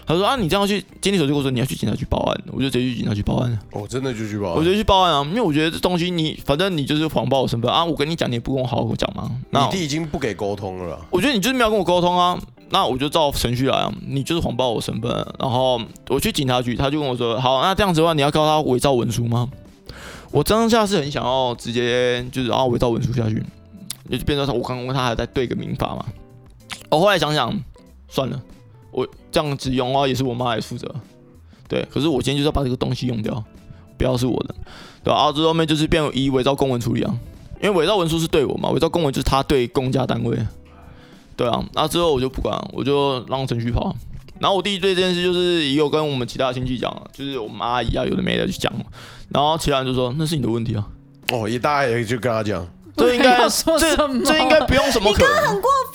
他说啊，你这样去经理所就跟我说你要去警察局报案，我就直接去警察局报案了。哦，真的就去报案？我直接去报案啊，因为我觉得这东西你反正你就是谎报我身份啊，我跟你讲你也不跟我好好讲嘛。那你弟已经不给沟通了。我觉得你就是没有跟我沟通啊，那我就照程序来啊，你就是谎报我身份，然后我去警察局，他就跟我说好，那这样子的话你要告他伪造文书吗？我当下是很想要直接就是啊伪造文书下去，就变成他我刚刚问他还在对个民法嘛，我后来想想算了。我这样子用的话，也是我妈来负责，对。可是我今天就是要把这个东西用掉，不要是我的，对吧？啊，之后面就是变以伪造公文处理啊，因为伪造文书是对我嘛，伪造公文就是他对公家单位，对啊。那之后我就不管，我就让程序跑。然后我弟对这件事就是也有跟我们其他亲戚讲，就是我们阿姨啊有的没的去讲，然后其他人就说那是你的问题啊。哦，也大家也就跟他讲，这应该 这这应该不用什么可。你刚刚很过分。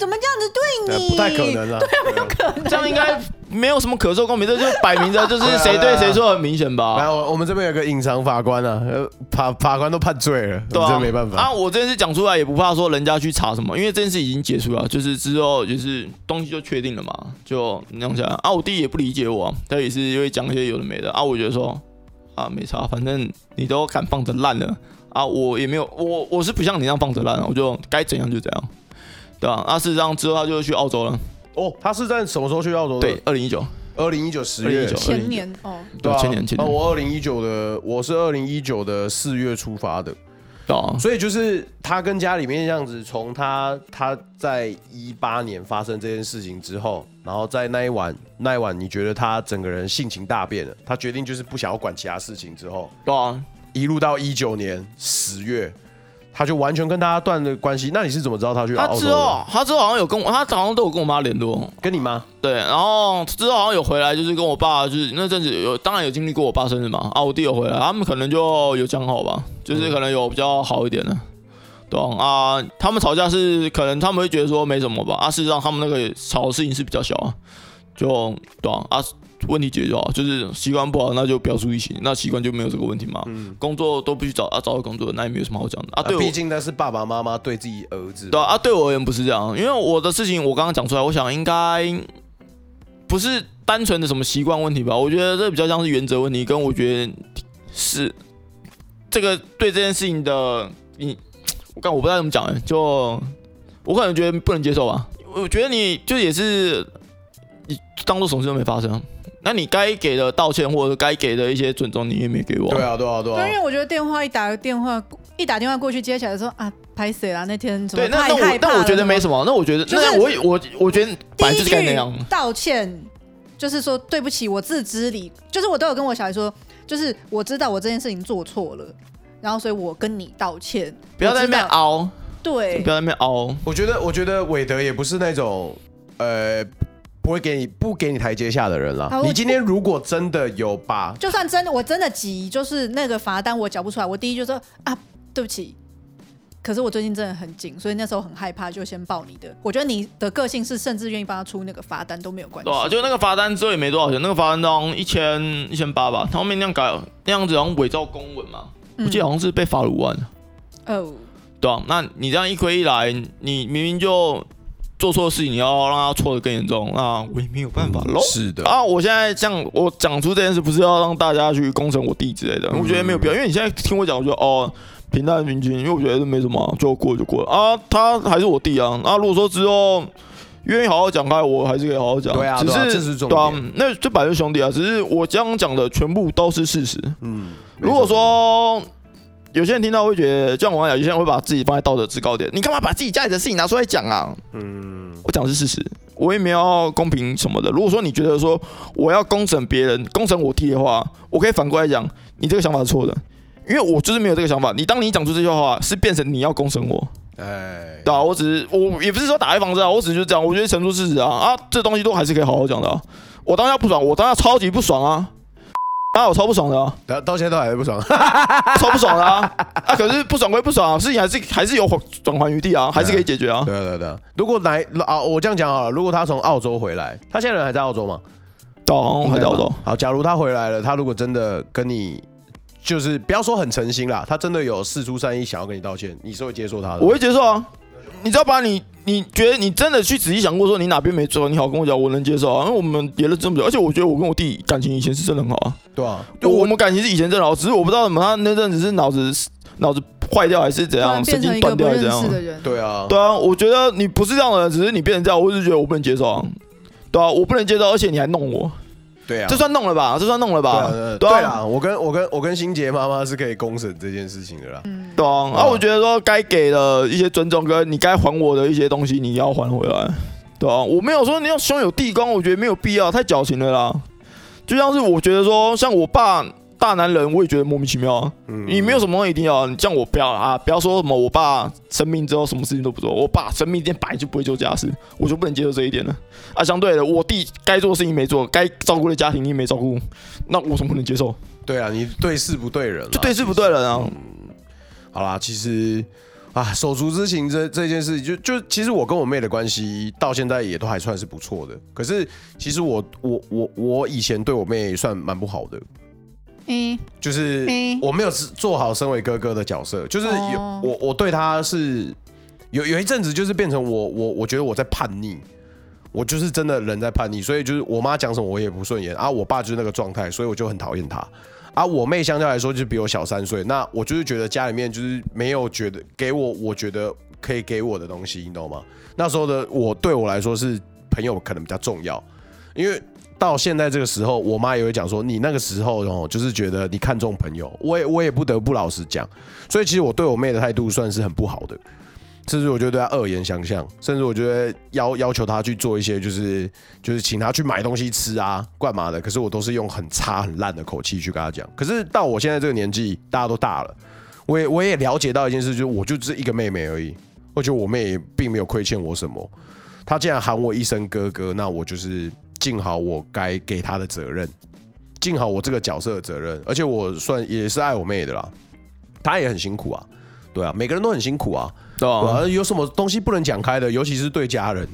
怎么这样子对你？不太可能啊！对啊，没有可能。这样应该没有什么可受公平，这就摆明着就是 谁对谁错，很明显吧？来，我我们这边有个隐藏法官啊，法法官都判罪了，对啊，没办法啊。我这件事讲出来也不怕说人家去查什么，因为这件事已经结束了，就是之后就是东西就确定了嘛，就弄起来啊。我弟也不理解我，他也是因为讲一些有的没的啊。我觉得说啊，没差，反正你都敢放着烂了啊，我也没有，我我是不像你那样放着烂，我就该怎样就怎样。对啊，那事实上之后他就去澳洲了。哦，他是在什么时候去澳洲的？对，二零一九，二零一九十月，前年哦。对啊，前年前年。我二零一九的，我是二零一九的四月出发的。对啊，所以就是他跟家里面这样子，从他他在一八年发生这件事情之后，然后在那一晚那一晚，你觉得他整个人性情大变了，他决定就是不想要管其他事情之后，对啊，一路到一九年十月。他就完全跟大家断了关系。那你是怎么知道他去？他之后，他之后好像有跟我，他早上都有跟我妈联络。跟你妈？对。然后之后好像有回来，就是跟我爸，就是那阵子有，当然有经历过我爸生日嘛。啊，我弟有回来，他们可能就有讲好吧，就是可能有比较好一点的。对啊，啊，他们吵架是可能他们会觉得说没什么吧。啊，事实上他们那个吵的事情是比较小啊，就懂啊。啊问题解决好，就是习惯不好，那就不要住一起，那习惯就没有这个问题嘛。嗯，工作都不去找啊，找到工作那也没有什么好讲的啊。对，毕竟那是爸爸妈妈对自己儿子。对啊，对我而言不是这样，因为我的事情我刚刚讲出来，我想应该不是单纯的什么习惯问题吧？我觉得这比较像是原则问题，跟我觉得是这个对这件事情的你，我刚我不知道怎么讲哎，就我可能觉得不能接受吧。我觉得你就也是你当做什么事都没发生。那你该给的道歉或者该给的一些尊重，你也没给我。对啊，对啊，对啊。对，因为我觉得电话一打电话一打电话过去接起来说啊，拍谁啦？那天怎么对，那那我那我觉得没什么。那我觉得，就是我我我觉得本来就是该那样。道歉就是说对不起，我自知理，就是我都有跟我小孩说，就是我知道我这件事情做错了，然后所以我跟你道歉，不要在那边凹。对，不要在那边凹。我觉得，我觉得韦德也不是那种呃。不会给你不给你台阶下的人了。你今天如果真的有把，就算真的我真的急，就是那个罚单我缴不出来，我第一就说啊，对不起。可是我最近真的很紧，所以那时候很害怕，就先报你的。我觉得你的个性是甚至愿意帮他出那个罚单都没有关系。对啊，就那个罚单之后也没多少钱，那个罚单当一千一千八吧。他后面那样改那样子，好像伪造公文嘛，我记得好像是被罚了五万。哦，对啊，那你这样一亏一来，你明明就。做错事情，你要让他错的更严重，那我也没有办法喽。是的啊，我现在这样，我讲出这件事，不是要让大家去攻城我弟之类的，嗯、我觉得没有必要。因为你现在听我讲，我觉得哦，平淡平均，因为我觉得没什么，就过就过了啊。他还是我弟啊。那如果说之后愿意好好讲开，我还是可以好好讲。对啊，只是对啊，那这百是兄弟啊，只是我这样讲的全部都是事实。嗯，如果说。有些人听到会觉得，就像我讲，有些人会把自己放在道德制高点。你干嘛把自己家里的事情拿出来讲啊？嗯，我讲的是事实，我也没有公平什么的。如果说你觉得说我要公审别人、公审我弟的话，我可以反过来讲，你这个想法是错的，因为我就是没有这个想法。你当你讲出这句话，是变成你要公审我。哎，对啊，我只是我也不是说打开房子啊，我只是就这样，我觉得陈述事实啊啊，这东西都还是可以好好讲的啊。我当下不爽，我当下超级不爽啊。啊，我超不爽的哦，到到现在都还是不爽，超不爽的啊！啊，可是不爽归不爽啊，事情还是还是有转圜余地啊，还是可以解决啊。对啊对啊对啊，如果来啊，我这样讲好了，如果他从澳洲回来，他现在人还在澳洲吗？懂，还在澳洲。好，假如他回来了，他如果真的跟你，就是不要说很诚心啦，他真的有事出善意想要跟你道歉，你是会接受他的？我会接受啊。你知道吧你你觉得你真的去仔细想过，说你哪边没做，你好跟我讲，我能接受啊。因为我们别的真不久，而且我觉得我跟我弟感情以前是真的很好啊。对啊，就我们感情是以前真的好，只是我不知道怎么他那阵子是脑子脑子坏掉还是怎样，神经断掉还是怎样。对啊，对啊，我觉得你不是这样的人，只是你变成这样，我是觉得我不能接受啊。对啊，我不能接受，而且你还弄我。对啊，这算弄了吧？这算弄了吧？对啊，对啊，我跟我跟我跟新杰妈妈是可以公审这件事情的啦。嗯，对啊。然后我觉得说，该给的一些尊重，跟你该还我的一些东西，你要还回来。对啊，我没有说你要兄友弟恭，我觉得没有必要，太矫情了啦。就像是我觉得说，像我爸。大男人，我也觉得莫名其妙啊！你没有什么东西一定要，你这样我不要啊！不要说什么我爸生病之后什么事情都不做，我爸生病之前本来就不会做家事，我就不能接受这一点了啊！相对的，我弟该做的事情没做，该照顾的家庭你也没照顾，那我怎么不能接受？对啊，你对事不对人，就对事不对人啊！嗯，好啦，其实啊，手足之情这这件事，就就其实我跟我妹的关系到现在也都还算是不错的。可是其实我我我我以前对我妹算蛮不好的。嗯，就是我没有做好身为哥哥的角色，就是有我我对他是有有一阵子就是变成我我我觉得我在叛逆，我就是真的人在叛逆，所以就是我妈讲什么我也不顺眼啊，我爸就是那个状态，所以我就很讨厌他啊。我妹相对来说就比我小三岁，那我就是觉得家里面就是没有觉得给我我觉得可以给我的东西，你懂吗？那时候的我对我来说是朋友可能比较重要，因为。到现在这个时候，我妈也会讲说，你那个时候哦，就是觉得你看重朋友，我也我也不得不老实讲，所以其实我对我妹的态度算是很不好的，甚至我觉得对她恶言相向，甚至我觉得要要求她去做一些就是就是请她去买东西吃啊，干嘛的，可是我都是用很差很烂的口气去跟她讲。可是到我现在这个年纪，大家都大了，我也我也了解到一件事，就是我就是一个妹妹而已，我觉得我妹也并没有亏欠我什么，她既然喊我一声哥哥，那我就是。尽好我该给他的责任，尽好我这个角色的责任，而且我算也是爱我妹的啦，她也很辛苦啊，对啊，每个人都很辛苦啊，对啊，有什么东西不能讲开的，尤其是对家人，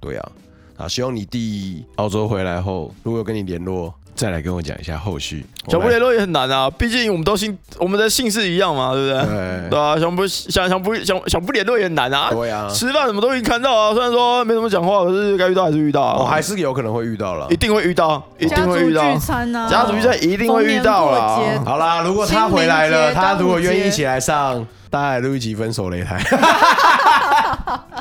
对啊，啊，希望你弟澳洲回来后，如果有跟你联络。再来跟我讲一下后续，小不联络也很难啊，毕竟我们都姓，我们的姓氏一样嘛，对不对？对，对啊，小不想想不想想不联络也很难啊。对啊，吃饭什么都已经看到啊，虽然说没怎么讲话，可是该遇到还是遇到啊。我还是有可能会遇到了，一定会遇到，一定会遇到。家族聚餐啊，家族聚餐一定会遇到啊。好啦，如果他回来了，他如果愿意一起来上，大家来录一集分手擂台。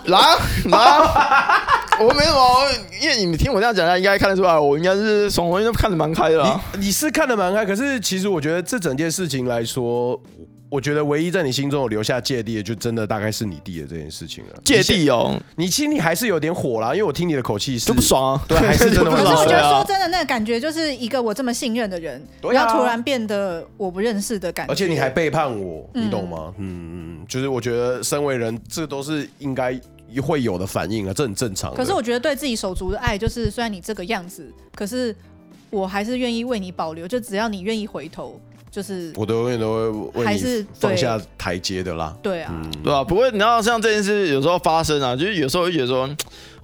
来 来。我没什么，因为你们听我这样讲，应该看得出来，我应该是从头都看得蛮开的啦。你你是看得蛮开，可是其实我觉得这整件事情来说，我觉得唯一在你心中有留下芥蒂的，就真的大概是你弟的这件事情了。芥蒂哦，你心里还是有点火啦，因为我听你的口气是就不爽啊，对，还是 真的不爽。可是我觉得说真的，那个感觉就是一个我这么信任的人，然后突然变得我不认识的感觉，而且你还背叛我，你懂吗？嗯嗯，就是我觉得身为人，这都是应该。会有的反应啊，这很正常。可是我觉得对自己手足的爱，就是虽然你这个样子，可是我还是愿意为你保留。就只要你愿意回头，就是我都永远都会为你放下台阶的啦。对啊，嗯、对啊。不过你知道，像这件事有时候发生啊，就是有时候会觉得说。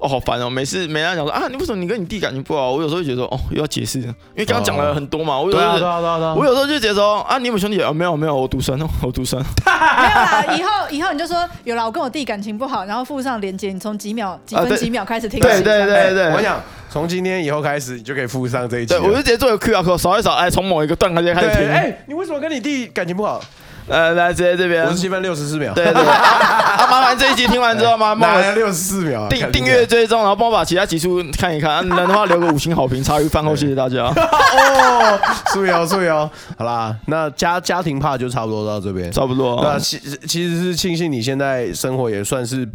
哦，好烦哦！每次没人讲说啊，你为什么你跟你弟感情不好？我有时候会觉得说，哦，又要解释，因为刚刚讲了很多嘛。我有时候，我有时候就觉得说啊，你有没有兄弟啊？没有没有，我独生哦，我独生。没有啦，以后以后你就说有啦，我跟我弟感情不好，然后附上连接，你从几秒几分几秒开始听。对对对对，我讲从今天以后开始，你就可以附上这一集。我就直接做个 QR code，扫一扫，哎，从某一个段开始开始听。哎，你为什么跟你弟感情不好？呃，来直接这边，五十七分六十四秒。对对，啊，麻烦这一集听完之后，麻烦六十四秒，订订阅追踪，然后帮我把其他集数看一看，能的话留个五星好评，茶余饭后谢谢大家。哦，素瑶素瑶，好啦，那家家庭怕就差不多到这边，差不多。那其其实是庆幸你现在生活也算是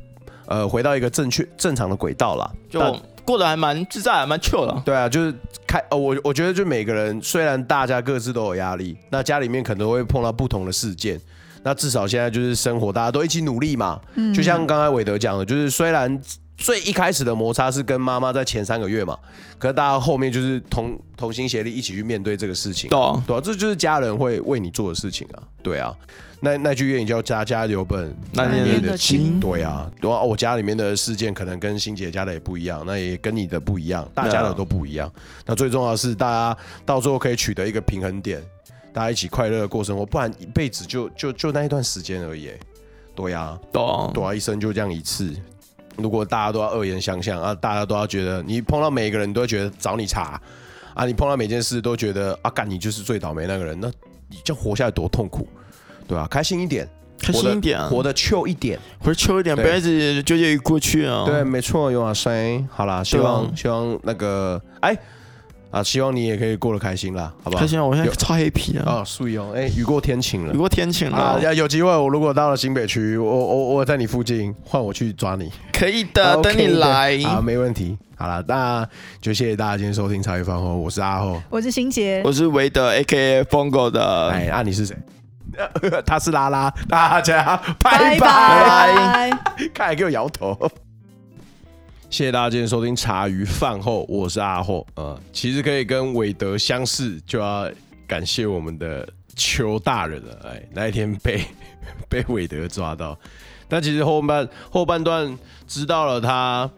呃回到一个正确正常的轨道了，就。过得还蛮自在，还蛮 chill 的。对啊，就是开呃，我我觉得就每个人虽然大家各自都有压力，那家里面可能会碰到不同的事件，那至少现在就是生活大家都一起努力嘛。嗯，就像刚才韦德讲的，就是虽然最一开始的摩擦是跟妈妈在前三个月嘛，可是大家后面就是同同心协力一起去面对这个事情，对啊，对啊，这就是家人会为你做的事情啊，对啊。那那句谚语叫“家家有本难念的经”，对啊，对啊。我家里面的事件可能跟欣姐家的也不一样，那也跟你的不一样，大家的都不一样。那最重要的是，大家到最后可以取得一个平衡点，大家一起快乐的过生活，不然一辈子就就就那一段时间而已。对啊，对啊，对啊，一生就这样一次。如果大家都要恶言相向啊，大家都要觉得你碰到每一个人都会觉得找你茬啊，你碰到每件事都觉得啊，干你就是最倒霉那个人，那你这活下来多痛苦，对吧？开心一点，开心一点，活得俏一点，活得秋一点，不要一直纠结于过去啊。对，没错，有啊，声好啦，希望希望那个哎。啊，希望你也可以过得开心啦，好不好？开心啊！我现在超 happy 啊！啊，素怡哦，哎，雨过天晴了，雨过天晴了啊！要有机会，我如果到了新北区，我我我在你附近，换我去抓你，可以的，等你来，好，没问题。好了，那就谢谢大家今天收听茶余饭后，我是阿后，我是新杰，我是韦德 AKA 疯狗的，哎，那你是谁？他是拉拉，大家拜拜，看来给我摇头。谢谢大家今天收听茶余饭后，我是阿霍。呃，其实可以跟韦德相似，就要感谢我们的邱大人了。哎，那一天被 被韦德抓到，但其实后半后半段知道了他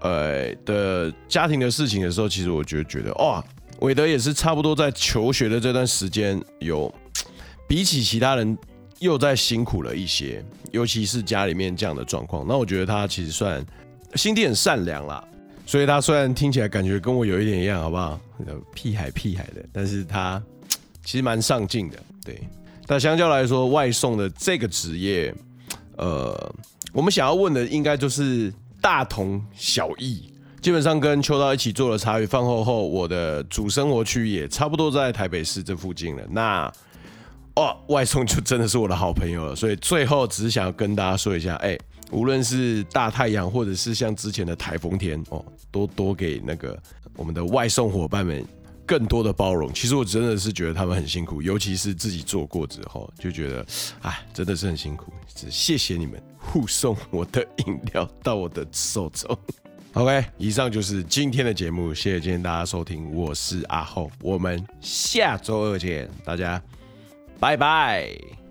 呃的家庭的事情的时候，其实我就觉得哇，韦德也是差不多在求学的这段时间，有 比起其他人又再辛苦了一些，尤其是家里面这样的状况。那我觉得他其实算。心地很善良啦，所以他虽然听起来感觉跟我有一点一样，好不好？屁孩屁孩的，但是他 其实蛮上进的，对。但相较来说，外送的这个职业，呃，我们想要问的应该就是大同小异。基本上跟秋刀一起做了茶余饭后后，我的主生活区也差不多在台北市这附近了。那哦，外送就真的是我的好朋友了。所以最后只是想要跟大家说一下，哎。无论是大太阳，或者是像之前的台风天哦，都多给那个我们的外送伙伴们更多的包容。其实我真的是觉得他们很辛苦，尤其是自己做过之后，就觉得哎，真的是很辛苦。只谢谢你们护送我的饮料到我的手中。OK，以上就是今天的节目，谢谢今天大家收听，我是阿浩，我们下周二见，大家拜拜。